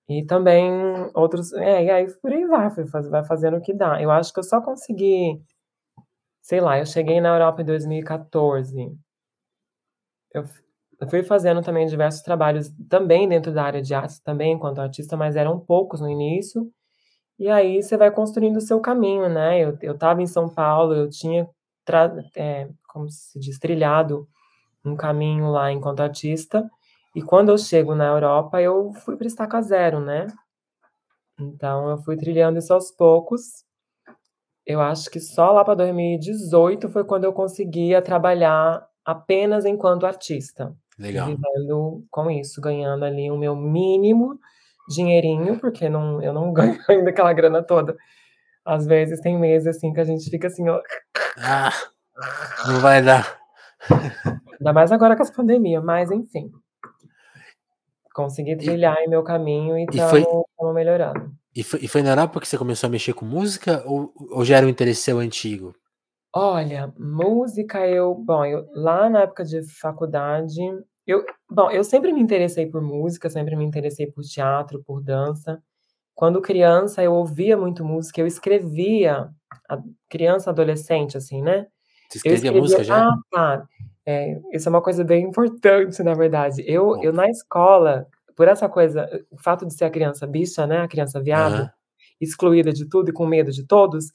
E também outros é, e aí por aí vai, vai fazendo o que dá. Eu acho que eu só consegui sei lá, eu cheguei na Europa em 2014. Eu eu fui fazendo também diversos trabalhos, também dentro da área de artes, também enquanto artista, mas eram poucos no início. E aí você vai construindo o seu caminho, né. Eu eu estava em São Paulo, eu tinha eh, como se diz, trilhado um caminho lá enquanto artista, e quando eu chego na Europa eu fui pra estaca zero, né. Então eu fui trilhando isso aos poucos. Eu acho que só lá pra 2018 foi quando eu conseguia trabalhar apenas enquanto artista, Legal. vivendo com isso, ganhando ali o meu mínimo dinheirinho, porque não eu não ganho ainda aquela grana toda. Às vezes tem meses, assim, que a gente fica assim, ó Ah, não vai dar. Ainda mais agora com essa pandemia, mas enfim. Consegui E trilhar aí meu caminho e e estamos melhorando. e foi e foi na Europa que você começou a mexer com música ou ou já era um interesse seu antigo? Olha, música eu bom, eu lá na época de faculdade, eu bom, eu sempre me interessei por música, sempre me interessei por teatro, por dança. Quando criança eu ouvia muito música, eu escrevia a criança, adolescente, assim, né, Você escrevia escrevia música já? ah, tá, eh, isso é uma coisa bem importante, na verdade. Eu Bom. eu na escola, por essa coisa, o fato de ser a criança bicha, né, a criança viado, Aham. excluída de tudo e com medo de todos,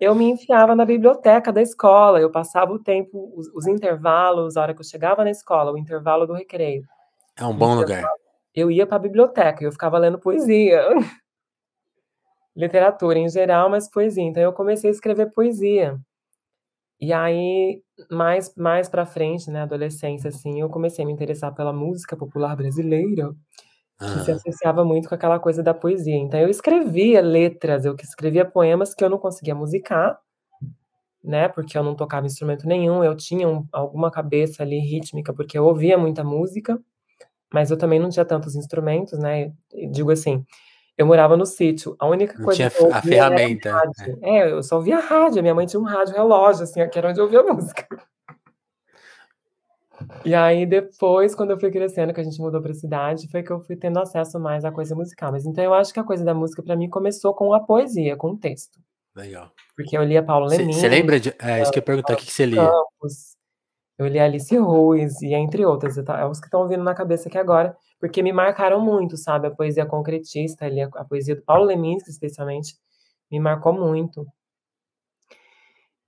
eu me enfiava na biblioteca da escola, eu passava o tempo os os intervalos, a hora que eu chegava na escola, o intervalo do recreio, É um bom lugar. eu ia pra biblioteca e eu ficava lendo poesia. Literatura em geral, mas poesia, então eu comecei a escrever poesia. E aí, mais mais pra frente, né, adolescência, assim, eu comecei a me interessar pela música popular brasileira, que se associava muito com aquela coisa da poesia. Então eu escrevia letras, eu que escrevia poemas que eu não conseguia musicar, né, porque eu não tocava instrumento nenhum, eu tinha um alguma cabeça ali rítmica, porque eu ouvia muita música, mas eu também não tinha tantos instrumentos, né, digo assim, eu morava no sítio, a única Não coisa tinha a era ferramenta, né. rádio. É, eu só ouvia rádio, minha mãe tinha um rádio relógio, assim, que era onde eu ouvia música. E aí depois, quando eu fui crescendo, que a gente mudou pra cidade, foi que eu fui tendo acesso mais à coisa musical. Mas então eu acho que a coisa da música pra mim começou com a poesia, com o texto. Legal. Porque eu lia Paulo Você você Leminski, lembra de é, isso que eu ia perguntar, que que você lia? Campos, eu lia Alice Ruiz e entre outras, é os que estão vindo na cabeça aqui agora, porque me marcaram muito, sabe, a poesia concretista, a a poesia do Paulo Leminski, especialmente, me marcou muito.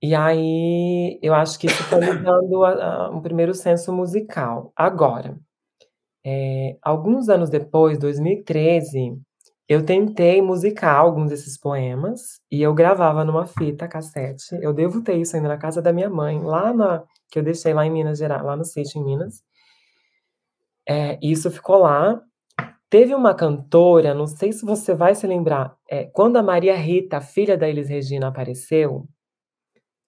E aí, eu acho que isso foi me dando a a um primeiro senso musical. Agora, eh, alguns anos depois, 2013, eu tentei musicar alguns desses poemas, e eu gravava numa fita cassete, eu devo ter isso ainda na casa da minha mãe, lá na que eu deixei lá em Minas Gera lá no sítio em Minas. Eh, isso ficou lá. Teve uma cantora, não sei se você vai se lembrar, eh, quando a Maria Rita, filha da Elis Regina apareceu,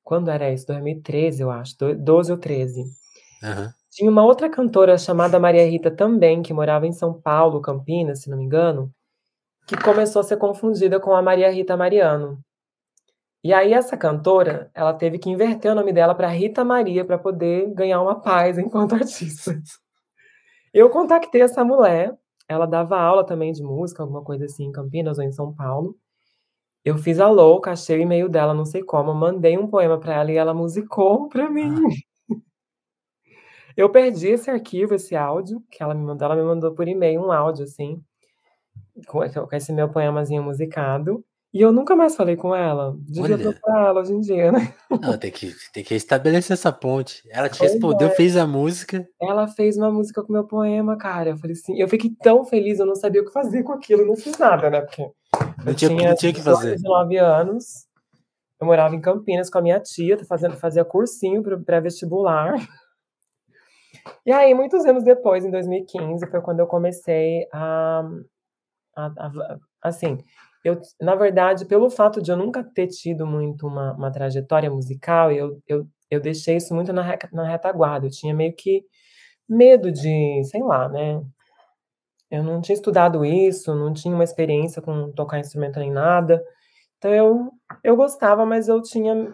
quando era isso? 2013 eu acho, do 12 ou 13. Aham. Tinha uma outra cantora chamada Maria Rita também, que morava em São Paulo, Campinas, se não me engano, que começou a ser confundida com a Maria Rita Mariano. E aí essa cantora, ela teve que inverter o nome dela pra Rita Maria, pra poder ganhar uma paz enquanto artista. Eu contactei essa mulher, ela dava aula também de música, alguma coisa assim, em Campinas ou em São Paulo. Eu fiz a louca, achei o e-mail dela, não sei como, mandei um poema pra ela e ela musicou pra mim. Ah. Eu perdi esse arquivo, esse áudio que ela me mandou, ela me mandou por e-mail um áudio, assim, com esse meu poemazinho musicado, E eu nunca mais falei com ela. Devia procurar ela hoje em dia, né. Não, tem que tem que restabelecer essa ponte. Ela te Pois respondeu, é. fez a música. Ela fez uma música com o meu poema, cara. Eu falei assim eu fiquei tão feliz, eu não sabia o que fazer com aquilo, eu não fiz nada, né, porque Não eu tinha tinha não tinha que 18, fazer. 19 anos, eu morava em Campinas com a minha tia, tô fazendo fazia cursinho para o pré-vestibular. E aí, muitos anos depois, em 2015, foi quando eu comecei a a a assim, eu na verdade, pelo fato de eu nunca ter tido muito uma uma trajetória musical, eu eu eu deixei isso muito na na retaguarda, eu tinha meio que medo de, sei lá, né, eu não tinha estudado isso, não tinha uma experiência com tocar instrumento nem nada, então eu eu gostava, mas eu tinha,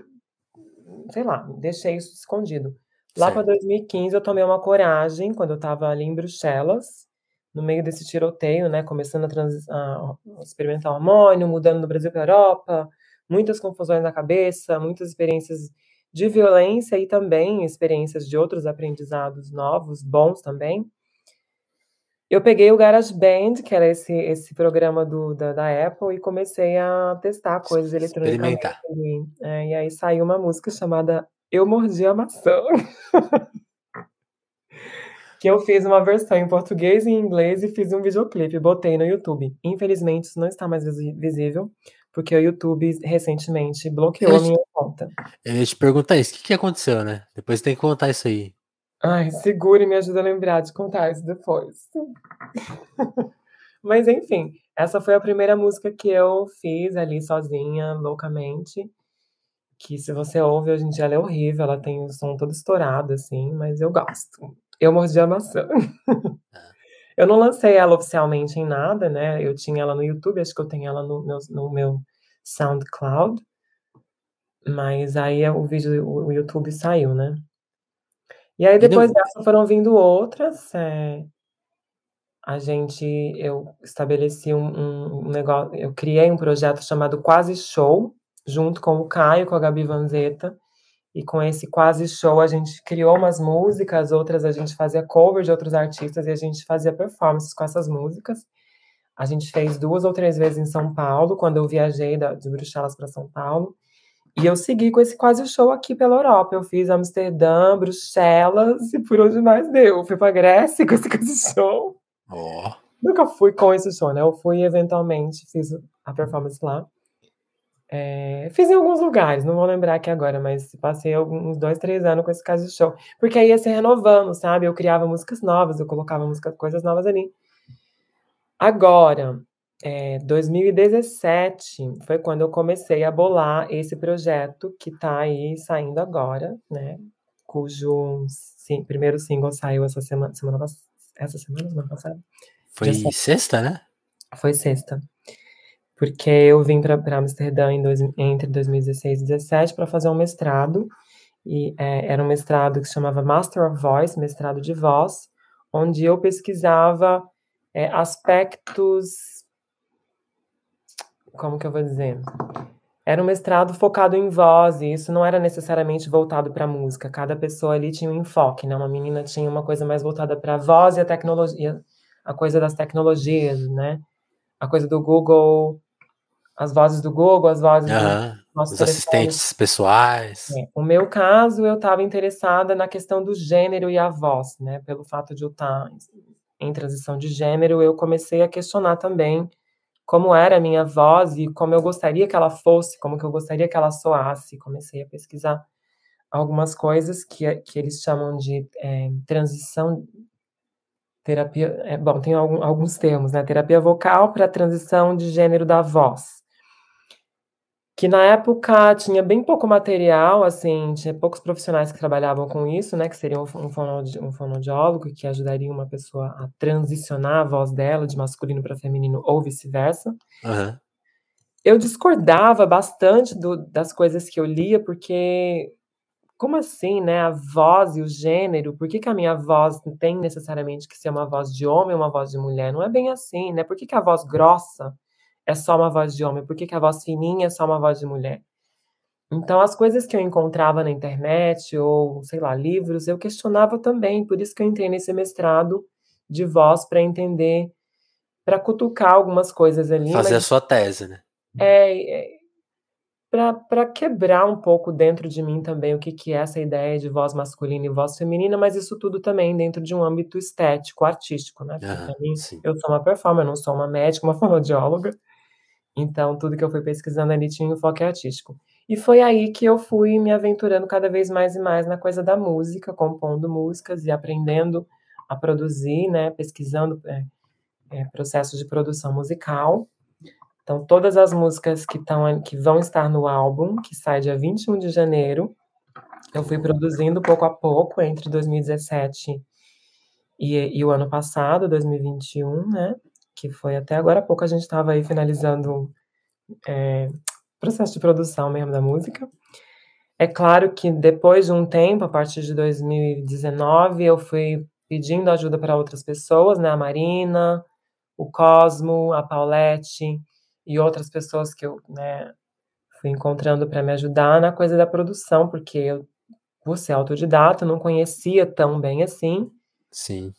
sei lá, deixei isso escondido. Lá Certo. 2015 eu tomei uma coragem, quando eu estava ali em Bruxelas, no meio desse tiroteio, né, começando a transi a experimentar hormônio, mudando do Brasil pra Europa, muitas confusões na cabeça, muitas experiências de violência e também experiências de outros aprendizados novos, bons também. Eu peguei o GarageBand, que era esse esse programa do da da Apple, e comecei a testar coisas ali. É, e aí saiu uma música chamada Eu Mordi a Maçã. Que eu fiz uma versão em português e em inglês e fiz um videoclipe, botei no YouTube. Infelizmente isso não está mais visível, porque o YouTube recentemente bloqueou Eu a te minha conta. eu ia te perguntar isso, que que aconteceu, né? Depois tem que contar isso aí. Ai, segura e me ajuda a lembrar de contar isso depois. Mas enfim, essa foi a primeira música que eu fiz ali sozinha, loucamente, que se você ouve hoje em dia ela é horrível, ela tem o som todo estourado, assim, mas eu gosto. Eu Mordi a Maçã. Hã. Eu não lancei ela oficialmente em nada, né, eu tinha ela no YouTube, acho que eu tenho ela no meus no meu SoundCloud. Mas aí o vídeo o YouTube saiu, né. E aí E depois dessa foram vindo outras, eh a gente eu estabeleci um um um negó eu criei um projeto chamado Quase Show, junto com o Caio, com a Gabi Vanzetta, e com esse Quase Show a gente criou umas músicas, outras a gente fazia cover de outros artistas e a gente fazia performances com essas músicas. A gente fez 2 ou 3 vezes em São Paulo, quando eu viajei da de Bruxelas pra São Paulo, e eu segui com esse Quase Show aqui pela Europa, eu fiz Amsterdã, Bruxelas e por onde mais deu. Fui pra Grécia com esse Quase Show. Ó. Nunca fui com esse show, né, eu fui eventualmente, fiz a performance lá. Eh, fiz em alguns lugares, não vou lembrar aqui agora, mas passei alguns 2, 3 anos com esse Quase Show, porque aí ia se renovando, sabe, eu criava músicas novas, eu colocava música coisas novas ali. Agora, eh, 2017 foi quando eu comecei a bolar esse projeto que tá aí saindo agora, né, cujo sim primeiro single saiu essa semana semana pass essa semana, semana passada? Foi Dia se sexta, né? Foi sexta. Porque eu vim pra Amsterdã em dois entre 2016 e 17 pra fazer um mestrado, e, eh, era um mestrado que se chamava Master of Voice, mestrado de voz, onde eu pesquisava, eh, aspectos como que eu vou dizer? Era um mestrado focado em voz e isso não era necessariamente voltado pra música, cada pessoa ali tinha um enfoque, né, uma menina tinha uma coisa mais voltada pra voz e a tecnologia a coisa das tecnologias, né, a coisa do Google, as vozes do Google, as vozes do Aham. nosso Os assistentes pessoais. É, o meu caso, eu estava interessada na questão do gênero e a voz, né, pelo fato de eu estar em transição de gênero, eu comecei a questionar também como era a minha voz e como eu gostaria que ela fosse, como que eu gostaria que ela soasse. Comecei a pesquisar algumas coisas que que eles chamam de, eh, transição terapia eh, bom, tem algum alguns termos, né, terapia vocal pra transição de gênero da voz. Que na época tinha bem pouco material, assim, tinha poucos profissionais que trabalhavam com isso, né, que seriam um fo fonoaudi um fonoaudiólogo que ajudaria uma pessoa a transicionar a voz dela de masculino pra feminino ou vice-versa. Aham. Eu discordava bastante do das coisas que eu lia, porque como assim, né, a voz e o gênero, por que que a minha voz tem necessariamente que ser uma voz de homem ou uma voz de mulher? Não é bem assim, né, por que que a voz grossa é só uma voz de homem, por que que a voz fininha é só uma voz de mulher? Então as coisas que eu encontrava na internet ou, sei lá, livros, eu questionava também, por isso que eu entrei nesse mestrado de voz pra entender, pra cutucar algumas coisas ali, Fazer a mas sua tese, né? É, é para quebrar um pouco dentro de mim também o que, que é essa ideia de voz masculina e voz feminina, mas isso tudo também dentro de um âmbito estético, artístico, né? Porque mim, eu sou uma performer, eu não sou uma médica, uma fonoaudióloga, então tudo que eu fui pesquisando ali tinha um enfoque artístico. E foi aí que eu fui me aventurando cada vez mais e mais na coisa da música, compondo músicas e aprendendo a produzir, né? Pesquisando é, é, processos de produção musical. Então, todas as músicas que, tão, que vão estar no álbum, que sai dia 21 de janeiro, eu fui produzindo pouco a pouco entre 2017 e, e o ano passado, 2021, né? Que foi até agora há pouco a gente estava aí finalizando é, processo de produção mesmo da música. É claro que depois de um tempo, a partir de 2019, eu fui pedindo ajuda para outras pessoas, né? A Marina, o Cosmo, a Paulette, e outras pessoas que eu né, fui encontrando para me ajudar na coisa da produção, porque eu, por ser autodidata, não conhecia tão bem assim. Sim.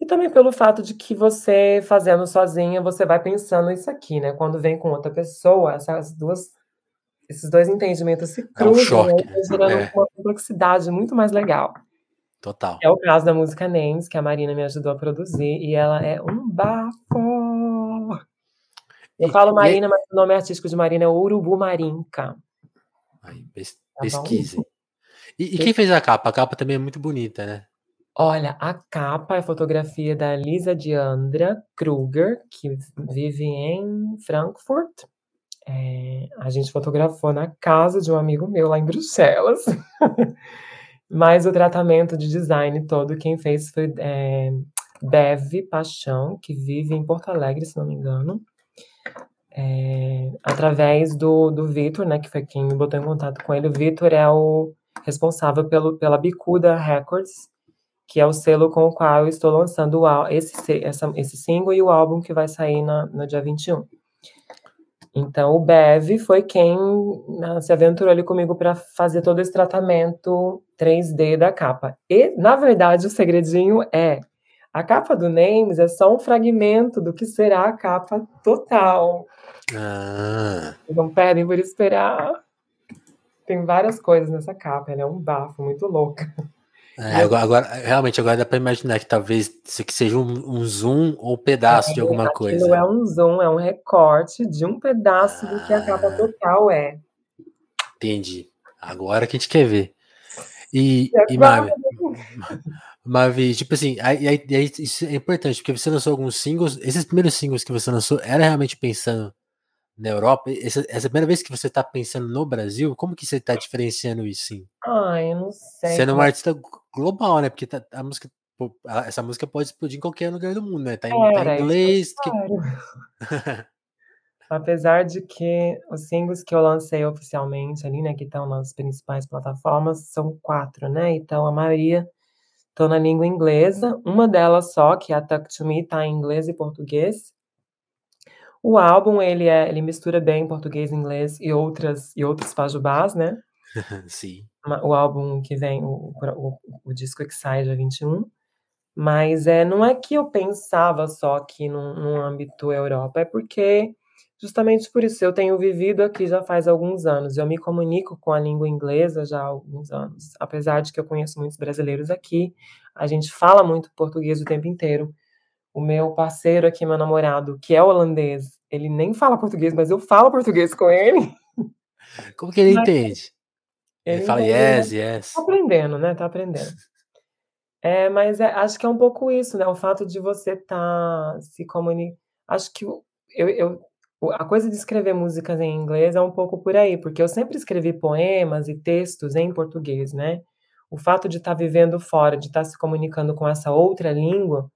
E também pelo fato de que você fazendo sozinha, você vai pensando isso aqui, né? Quando vem com outra pessoa, essas duas, esses dois entendimentos se cruzam, é um choque, né? gerando é. uma complexidade muito mais legal. Total. É o caso da música Names, que a Marina me ajudou a produzir, e ela é um bafo. Eu falo Marina, e... mas o nome artístico de Marina é Urubu Marinca. Aí, pes tá pesquise. E, e, quem fez a capa? A capa também é muito bonita, né? Olha, a capa é fotografia da Lisa Diandra Kruger, que vive em Frankfurt. É, a gente fotografou na casa de um amigo meu lá em Bruxelas. Mas o tratamento de design todo, quem fez foi é, Bev Paixão, que vive em Porto Alegre, se não me engano é, através do, do Vitor, né, que foi quem me botou em contato com ele. O Vitor é o responsável pelo, pela Bicuda Records, que é o selo com o qual eu estou lançando o, esse, essa, esse single e o álbum que vai sair na, no dia 21. Então, o Bev foi quem né, se aventurou ali comigo para fazer todo esse tratamento 3D da capa. E, na verdade, o segredinho é a capa do Names é só um fragmento do que será a capa total. Ah. Não pedem por esperar. Tem várias coisas nessa capa, ela é um bafo muito louca. É, agora, agora, realmente, agora dá para imaginar que talvez isso aqui seja um, um zoom ou pedaço é, de alguma coisa. Não é um zoom, é um recorte de um pedaço ah, do que a capa total é. Entendi. Agora que a gente quer ver. E, e Mavi, Mavi, tipo assim, aí, aí, aí, isso é importante, porque você lançou alguns singles, esses primeiros singles que você lançou, era realmente pensando na Europa? Essa, essa é a primeira vez que você está pensando no Brasil? Como que você está diferenciando isso, sim? Ah, eu não sei. Sendo uma artista global, né? Porque tá, a música, essa música pode explodir em qualquer lugar do mundo, né? Tá em, tá em inglês. Que... Apesar de que os singles que eu lancei oficialmente ali, né, que estão nas principais plataformas, são quatro, né? Então a maioria estão na língua inglesa. Uma delas só, que é a Tuck to Me, tá em inglês e português. O álbum, ele, é, ele mistura bem português, inglês e outras e outros pajubás, né? Sim. O álbum que vem, o, o, o disco que sai dia 21. Mas é, não é que eu pensava só aqui no, no âmbito Europa, é porque justamente por isso eu tenho vivido aqui já faz alguns anos. Eu me comunico com a língua inglesa já há alguns anos. Apesar de que eu conheço muitos brasileiros aqui, a gente fala muito português o tempo inteiro. O meu parceiro aqui, meu namorado, que é holandês, ele nem fala português, mas eu falo português com ele. Como que ele mas, entende? Ele, ele fala yes, yes. Tá aprendendo, né? Tá aprendendo. É, mas é, acho que é um pouco isso, né? O fato de você estar tá se comunicando. Acho que eu, eu, a coisa de escrever músicas em inglês é um pouco por aí, porque eu sempre escrevi poemas e textos em português, né? O fato de estar tá vivendo fora, de estar tá se comunicando com essa outra língua,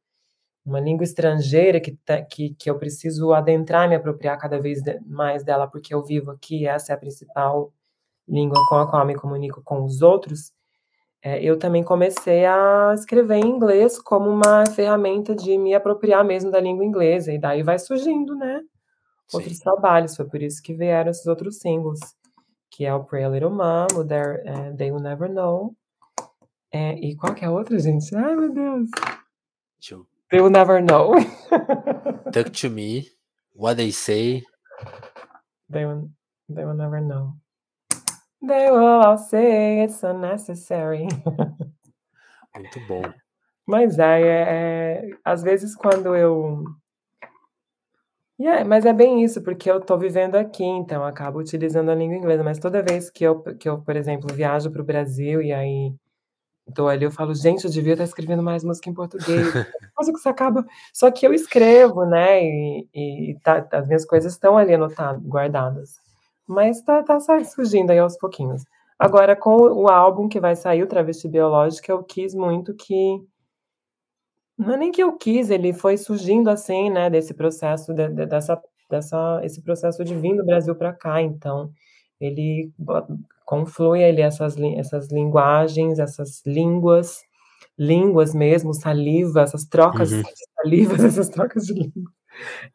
uma língua estrangeira que, tá, que, que eu preciso adentrar, me apropriar cada vez mais dela, porque eu vivo aqui, essa é a principal língua com a qual me comunico com os outros, é, eu também comecei a escrever em inglês como uma ferramenta de me apropriar mesmo da língua inglesa, e daí vai surgindo, né, Sim. outros trabalhos, foi por isso que vieram esses outros singles, que é o Pray a Little Mom, o There, uh, They Will Never Know, é, e qual que é a outra, gente? Ai, meu Deus! Deixa eu They will never know. Talk to me. What they say. They will, they will never know. They will all say it's unnecessary. Muito bom. Mas é, é, é às vezes quando eu Yeah, mas é bem isso, porque eu tô vivendo aqui, então eu acabo utilizando a língua inglesa, mas toda vez que eu, que eu por exemplo, viajo para o Brasil e aí tô ali, eu falo, gente, eu devia estar escrevendo mais música em português. Coisa que você acaba. Só que eu escrevo, né? E, e tá, as minhas coisas estão ali anotadas, guardadas. Mas tá, tá surgindo aí aos pouquinhos. Agora, com o álbum que vai sair, o Travesti Biológica, eu quis muito que não é nem que eu quis, ele foi surgindo assim, né, desse processo, de, de, dessa, dessa, esse processo de vir do Brasil para cá. Então, ele conflui ali essas, essas linguagens, essas línguas, línguas mesmo, saliva, essas trocas uhum. de salivas, essas trocas de língua,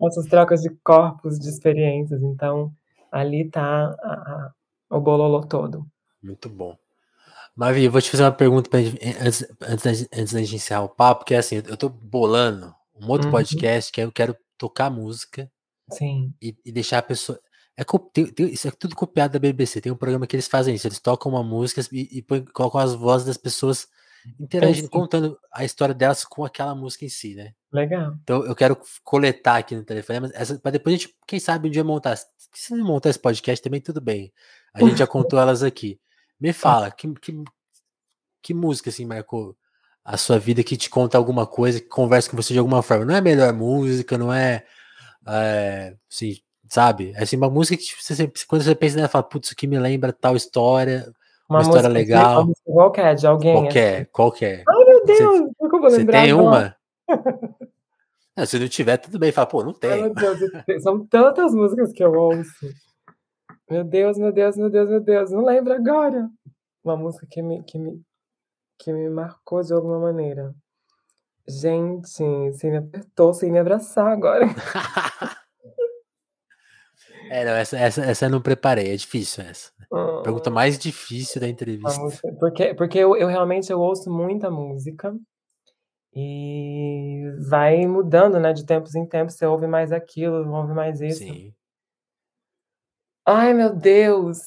essas trocas de corpos, de experiências. Então, ali está o bololô todo. Muito bom. Mavi, eu vou te fazer uma pergunta pra, antes, antes, antes da gente encerrar o papo, que é assim, eu tô bolando um outro uhum. podcast que eu quero tocar música Sim. E, e deixar a pessoa. É, tem, tem, isso é tudo copiado da BBC. Tem um programa que eles fazem isso. Eles tocam uma música e, e põem, colocam as vozes das pessoas interagindo, contando a história delas com aquela música em si, né? Legal. Então eu quero coletar aqui no telefone, para depois a gente, quem sabe, um dia montar. Se não montar esse podcast também, tudo bem. A gente já contou elas aqui. Me fala, que, que, que música assim marcou a sua vida, que te conta alguma coisa, que conversa com você de alguma forma? Não é a melhor música, não é, é assim, sabe? É assim, uma música que você, quando você pensa nela, fala, putz, isso aqui me lembra tal história, uma, uma história legal. De, qualquer, de alguém. Qualquer, assim. qualquer. Ai, meu Deus, você, eu vou lembrar. Você tem uma? não, se não tiver, tudo bem. Fala, pô, não tem. Meu Deus, são tantas músicas que eu ouço. Meu Deus, meu Deus, meu Deus, meu Deus, não lembro agora. Uma música que me, que me, que me marcou de alguma maneira. Gente, você me apertou sem me abraçar agora. é, não, essa, essa, essa eu não preparei, é difícil essa. Hum. Pergunta mais difícil da entrevista. Porque, porque eu, eu realmente eu ouço muita música e vai mudando, né? De tempos em tempos, você ouve mais aquilo, ouve mais isso. Sim. Ai, meu Deus.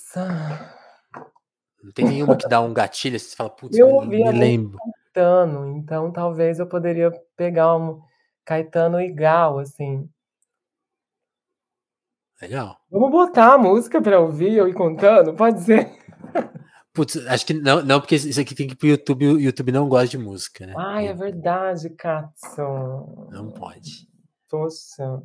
Não tem nenhuma que dá um gatilho, você fala, putz, eu me, me lembro. Caetano, então talvez eu poderia pegar um Caetano igual, assim. Legal. Vamos botar a música pra ouvir eu ir contando? Pode ser? Putz, acho que não, não, porque isso aqui tem que ir pro YouTube, o YouTube não gosta de música, né? Ai, é verdade, Katson. Não pode. Poxa.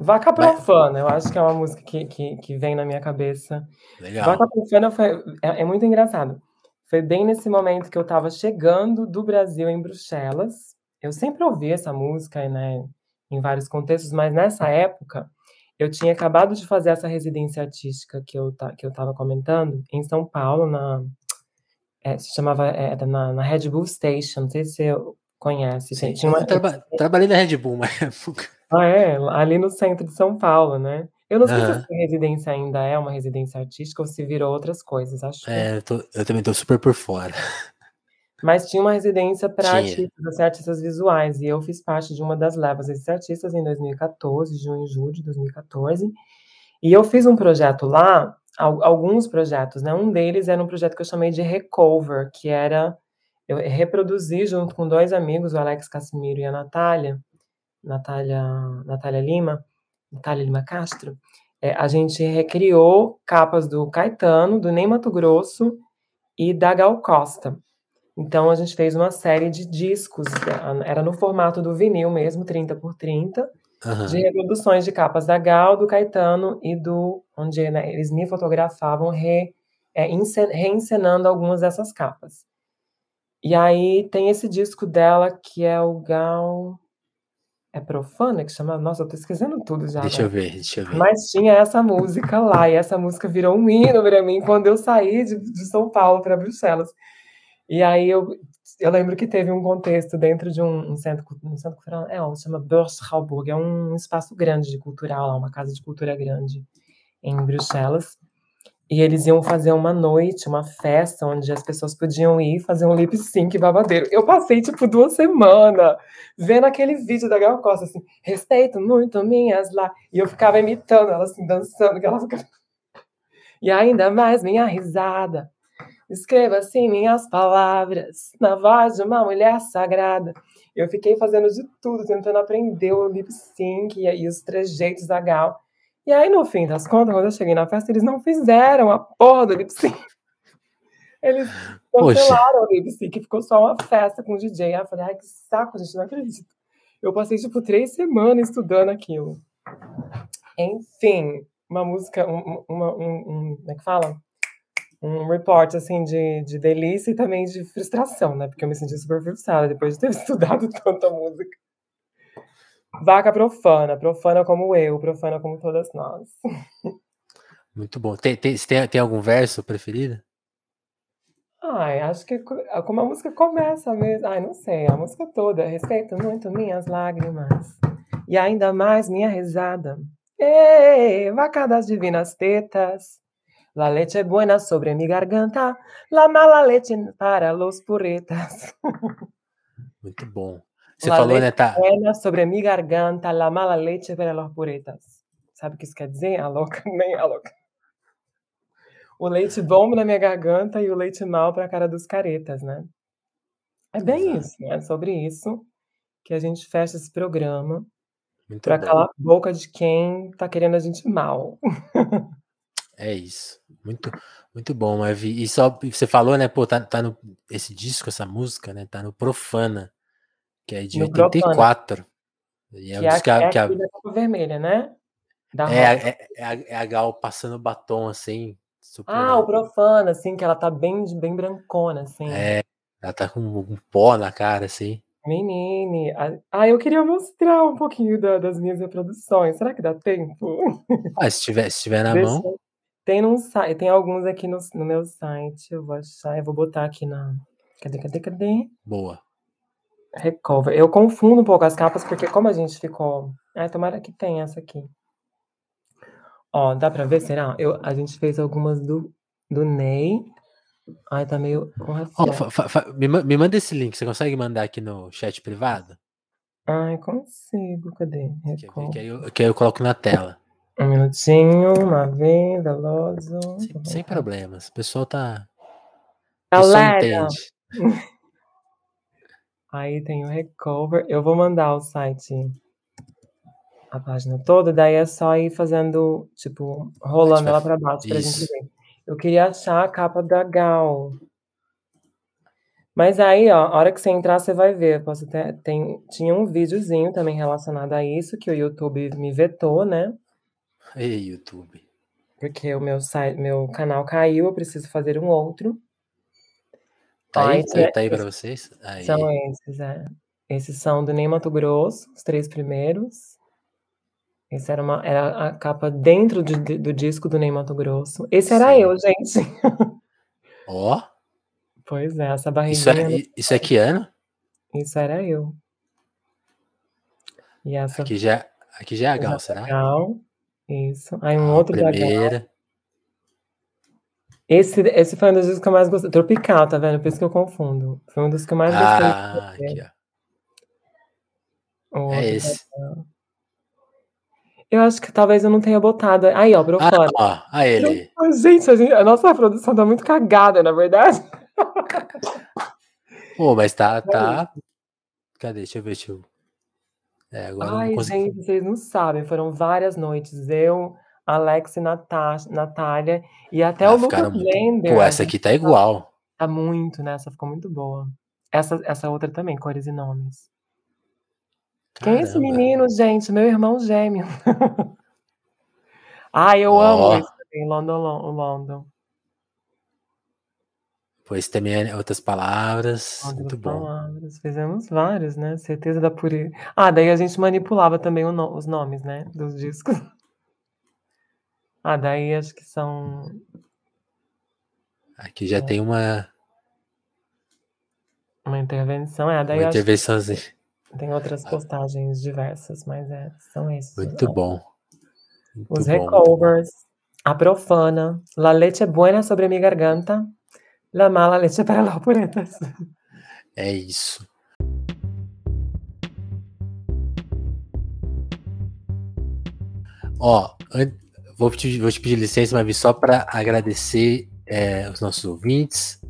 Vaca Profana, eu acho que é uma música que, que, que vem na minha cabeça. Legal. Vaca Profana foi, é, é, muito engraçado. Foi bem nesse momento que eu estava chegando do Brasil em Bruxelas. Eu sempre ouvi essa música, né, em vários contextos, mas nessa época eu tinha acabado de fazer essa residência artística que eu que eu estava comentando em São Paulo, na é, se chamava é, na, na Red Bull Station. Não sei se você conhece. Sim, tinha uma, eu traba, trabalhei na Red Bull uma época. Ah, é? Ali no centro de São Paulo, né? Eu não sei se essa residência ainda é uma residência artística ou se virou outras coisas, acho É, eu, tô- eu também tô super por fora. Mas tinha uma residência para artistas, assim, artistas visuais, e eu fiz parte de uma das levas desses artistas em 2014, junho e julho de 2014. E eu fiz um projeto lá, alguns projetos, né? Um deles era um projeto que eu chamei de Recover, que era eu reproduzi junto com dois amigos, o Alex Casimiro e a Natália, Natália, Natália Lima, Natália Lima Castro, é, a gente recriou capas do Caetano, do Ney Mato Grosso e da Gal Costa. Então a gente fez uma série de discos, é, era no formato do vinil mesmo, 30 por 30, uhum. de reproduções de capas da Gal, do Caetano e do. onde né, eles me fotografavam re, é, reencenando algumas dessas capas. E aí tem esse disco dela que é o Gal. É profana que chama? Nossa, eu tô esquecendo tudo já. Deixa né? eu ver, deixa eu ver. Mas tinha essa música lá, e essa música virou um hino pra mim quando eu saí de, de São Paulo para Bruxelas. E aí eu, eu lembro que teve um contexto dentro de um, um centro, um centro cultural, é, se chama Börschauburg, é um espaço grande de cultural uma casa de cultura grande em Bruxelas. E eles iam fazer uma noite, uma festa, onde as pessoas podiam ir fazer um lip sync babadeiro. Eu passei, tipo, duas semanas vendo aquele vídeo da Gal Costa, assim, respeito muito minhas lá. E eu ficava imitando ela, assim, dançando, que ela ficava... E ainda mais minha risada. Escreva assim minhas palavras, na voz de uma mulher sagrada. Eu fiquei fazendo de tudo, tentando aprender o lip sync e, e os trejeitos da Gal. E aí, no fim das contas, quando eu cheguei na festa, eles não fizeram a porra do lip sync. Eles cancelaram o lip sync, ficou só uma festa com o DJ. Aí eu falei, ai, que saco, gente, não acredito. Eu passei, tipo, três semanas estudando aquilo. Enfim, uma música, um, uma, um, um, como é que fala? Um report, assim, de, de delícia e também de frustração, né? Porque eu me senti super frustrada depois de ter estudado tanta música. Vaca profana, profana como eu, profana como todas nós. Muito bom. Tem, tem, tem, tem algum verso preferido? Ai, acho que é como a música começa mesmo. Ai, não sei, a música toda. Respeito muito minhas lágrimas e ainda mais minha risada. Ei, vaca das divinas tetas. La leche é buena sobre mi garganta, la mala leche para los purretas. Muito bom. Você la falou, né, tá? Buena sobre mi garganta, la mala leche para los purretas. Sabe o que isso quer dizer? A louca, nem a louca. O leite bom na minha garganta e o leite mal para a cara dos caretas, né? É bem Exato. isso, né? Sobre isso que a gente fecha esse programa para calar a boca de quem tá querendo a gente mal. É isso. Muito, muito bom, Mavi. E só você falou, né? Pô, tá, tá no esse disco, essa música, né? Tá no Profana, que é de no 84. Profana. E é, que, é, que, a, que a, da capa vermelha, né? Da é, é, é, a, é a Gal passando batom assim. Super... Ah, o Profana, assim, que ela tá bem, bem brancona, assim. É, ela tá com um pó na cara, assim. Menine, ah, eu queria mostrar um pouquinho da, das minhas reproduções. Será que dá tempo? Ah, se tiver, se tiver na Deixa... mão. Tem, num, tem alguns aqui no, no meu site. Eu vou achar, eu vou botar aqui na. Cadê, cadê, cadê? Boa. Recover. Eu confundo um pouco as capas, porque como a gente ficou. Ah, tomara que tenha essa aqui. Ó, dá pra ver, será? Eu, a gente fez algumas do, do Ney. Ai, tá meio com oh, me, me manda esse link, você consegue mandar aqui no chat privado? Ai, consigo, cadê? Que, que, aí eu, que aí eu coloco na tela. Um minutinho, uma vez, veloso. Sem, sem problemas. O pessoal tá. Pessoal entende. Aí tem o recover. Eu vou mandar o site, a página toda, daí é só ir fazendo, tipo, rolando ela para baixo pra Isso. gente ver. Eu queria achar a capa da Gal. Mas aí, ó, a hora que você entrar, você vai ver. Posso ter, tem, tinha um videozinho também relacionado a isso, que o YouTube me vetou, né? Ei, YouTube. Porque o meu, site, meu canal caiu, eu preciso fazer um outro. Tá aí, tá, tá aí para vocês? Aí. São esses, é. Esses são do Ney Mato Grosso, os três primeiros. Esse era, uma, era a capa dentro de, do disco do Ney Mato Grosso. Esse era Sim. eu, gente. Ó. Oh. Pois é, essa barriguinha. Isso é, isso é que ano? Isso era eu. E essa... Aqui já, aqui já é a Gal, será? Gal. Isso. Aí um outro primeira. Esse, esse foi um dos que eu mais gostei. Tropical, tá vendo? Por isso que eu confundo. Foi um dos que eu mais gostei. Ah, aqui, ó. é esse. Eu acho que talvez eu não tenha botado. Aí, ó, pro ah, fora. Ó, a ele. Gente, a, gente, a nossa produção tá muito cagada, na verdade. Pô, mas tá, tá. Cadê? Deixa eu ver, deixa eu. É, agora Ai, gente, vocês não sabem, foram várias noites. Eu, Alex e Natasha, Natália, e até ah, o Lucas Blender. Pô, essa aqui tá igual. Tá muito, né? Essa ficou muito boa. Essa, essa outra também, cores e nomes. Caramba. Quem é esse menino, gente? Meu irmão gêmeo. Ai, eu oh. amo isso também, London, London. Pois também é outras palavras. Outras muito palavras. Bom. Fizemos vários, né? Certeza da pureza. Ah, daí a gente manipulava também no... os nomes, né? Dos discos. Ah, daí acho que são. Aqui já é. tem uma. Uma intervenção, é. Daí uma intervençãozinha. Tem outras postagens diversas, mas é, são esses. Muito bom. Muito os bom, recovers. a profana, la leche buena sobre mi garganta, la mala leche para los puretas. É isso. Ó, vou te, vou te pedir licença, mas só para agradecer é, os nossos ouvintes,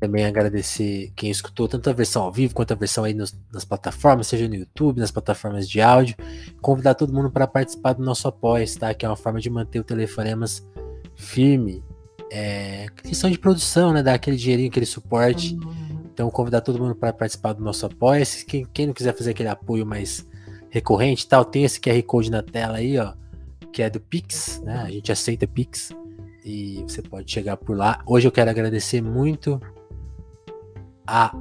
também agradecer quem escutou tanto a versão ao vivo quanto a versão aí nos, nas plataformas, seja no YouTube, nas plataformas de áudio. Convidar todo mundo para participar do nosso apoio, tá? Que é uma forma de manter o Telefonemas firme. É, questão de produção, né? Dar aquele dinheirinho, aquele suporte. Então, convidar todo mundo para participar do nosso apoio. Quem, quem não quiser fazer aquele apoio mais recorrente tal, tem esse QR Code na tela aí, ó, que é do Pix, né? A gente aceita Pix e você pode chegar por lá. Hoje eu quero agradecer muito a.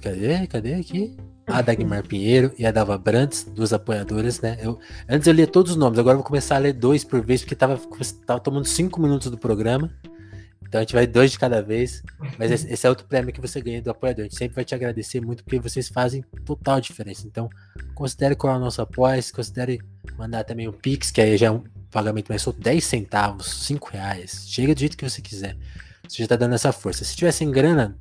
Cadê? Cadê aqui? A Dagmar Pinheiro e a Dava Brandes, duas apoiadoras, né? Eu, antes eu lia todos os nomes, agora eu vou começar a ler dois por vez, porque tava, tava tomando cinco minutos do programa. Então a gente vai dois de cada vez. Mas esse, é outro prêmio que você ganha do apoiador. A gente sempre vai te agradecer muito, porque vocês fazem total diferença. Então, considere qual é o nosso apoio, considere mandar também o Pix, que aí já é um pagamento mais solto, 10 centavos, 5 reais. Chega do jeito que você quiser. Você já tá dando essa força. Se tiver sem grana,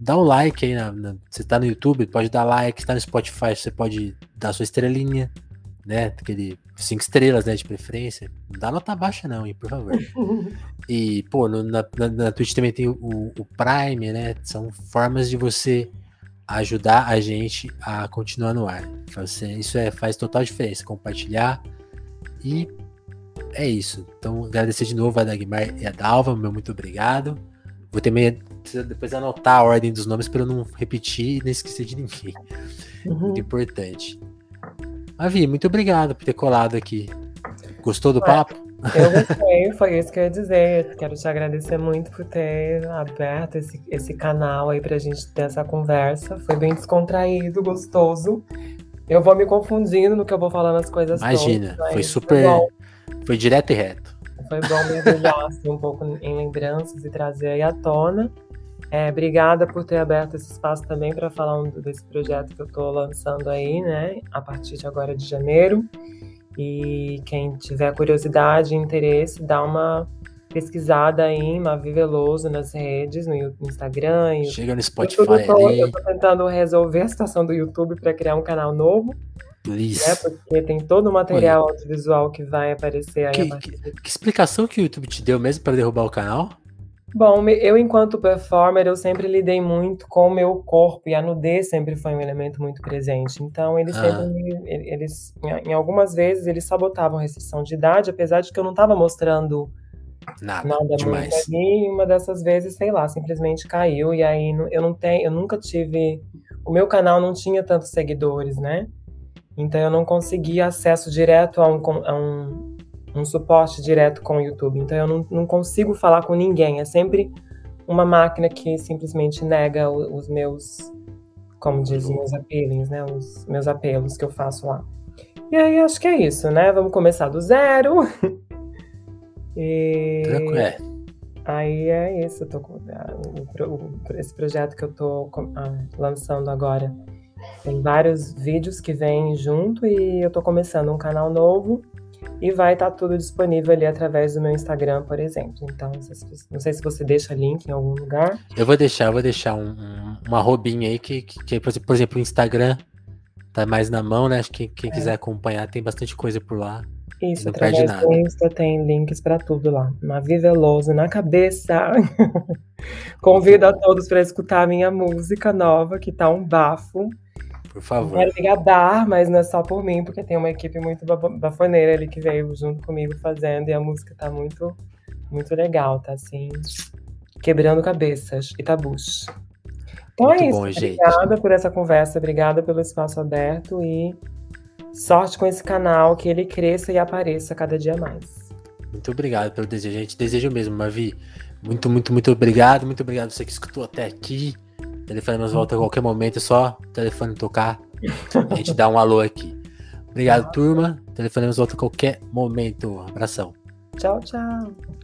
dá um like aí. Na, na, você tá no YouTube, pode dar like. Está no Spotify, você pode dar sua estrelinha, né? Aquele cinco estrelas, né? De preferência. Não dá nota baixa, não, hein, por favor. e, pô, no, na, na, Twitch também tem o, o Prime, né? São formas de você ajudar a gente a continuar no ar. Você, isso é, faz total diferença. Compartilhar e é isso. Então, agradecer de novo a Dagmar e a Dalva, meu muito obrigado. Vou também depois anotar a ordem dos nomes para eu não repetir e não esquecer de ninguém. Uhum. Muito importante. Avi, muito obrigado por ter colado aqui. Gostou do papo? Eu gostei, foi isso que eu ia dizer. Quero te agradecer muito por ter aberto esse, esse canal aí pra gente ter essa conversa. Foi bem descontraído, gostoso. Eu vou me confundindo no que eu vou falando as coisas Imagina, todas, foi super. Foi, foi direto e reto. Foi bom mergulhar assim, um pouco em lembranças e trazer aí à tona. É, obrigada por ter aberto esse espaço também para falar um, desse projeto que eu estou lançando aí, né, a partir de agora de janeiro. E quem tiver curiosidade e interesse, dá uma pesquisada aí em Mavi Veloso nas redes, no Instagram. Chega no Spotify eu tô. Eu tô tentando resolver a situação do YouTube para criar um canal novo. Please. Né, porque tem todo o material Oi. audiovisual que vai aparecer aí. Que, que, que explicação que o YouTube te deu mesmo para derrubar o canal? Bom, eu enquanto performer, eu sempre lidei muito com o meu corpo e a nudez sempre foi um elemento muito presente. Então, eles ah. sempre, eles, em algumas vezes, eles sabotavam a restrição de idade, apesar de que eu não estava mostrando nada, nada demais. muito ali. E uma dessas vezes, sei lá, simplesmente caiu e aí eu não tenho, eu nunca tive, o meu canal não tinha tantos seguidores, né? Então eu não conseguia acesso direto a um, a um um suporte direto com o YouTube. Então eu não, não consigo falar com ninguém. É sempre uma máquina que simplesmente nega os meus, como dizem, meus apelings, né? Os meus apelos que eu faço lá. E aí acho que é isso, né? Vamos começar do zero. e... É. Aí é isso, eu tô com esse projeto que eu tô ah, lançando agora. Tem vários vídeos que vêm junto e eu tô começando um canal novo e vai estar tá tudo disponível ali através do meu Instagram, por exemplo. Então, não sei se você deixa link em algum lugar. Eu vou deixar, eu vou deixar um, um, uma robinha aí que, que, que, por exemplo, o Instagram tá mais na mão, né? Acho que quem é. quiser acompanhar tem bastante coisa por lá. Isso, não através perde nada. do Insta tem links para tudo lá. Mavi Veloso na cabeça. Convido a todos para escutar a minha música nova, que tá um bafo. Por favor. Quero me dar, mas não é só por mim, porque tem uma equipe muito bafoneira ali que veio junto comigo fazendo e a música tá muito, muito legal, tá assim, quebrando cabeças e tabus. Então muito é isso. Bom, obrigada gente. por essa conversa, obrigada pelo espaço aberto e sorte com esse canal, que ele cresça e apareça cada dia mais. Muito obrigado pelo desejo. Gente deseja mesmo, Mavi. Muito, muito, muito obrigado. Muito obrigado você que escutou até aqui. Telefone nos volta a qualquer momento, é só o telefone tocar. A gente dá um alô aqui. Obrigado, turma. Telefone nos volta a qualquer momento. Abração. Tchau, tchau.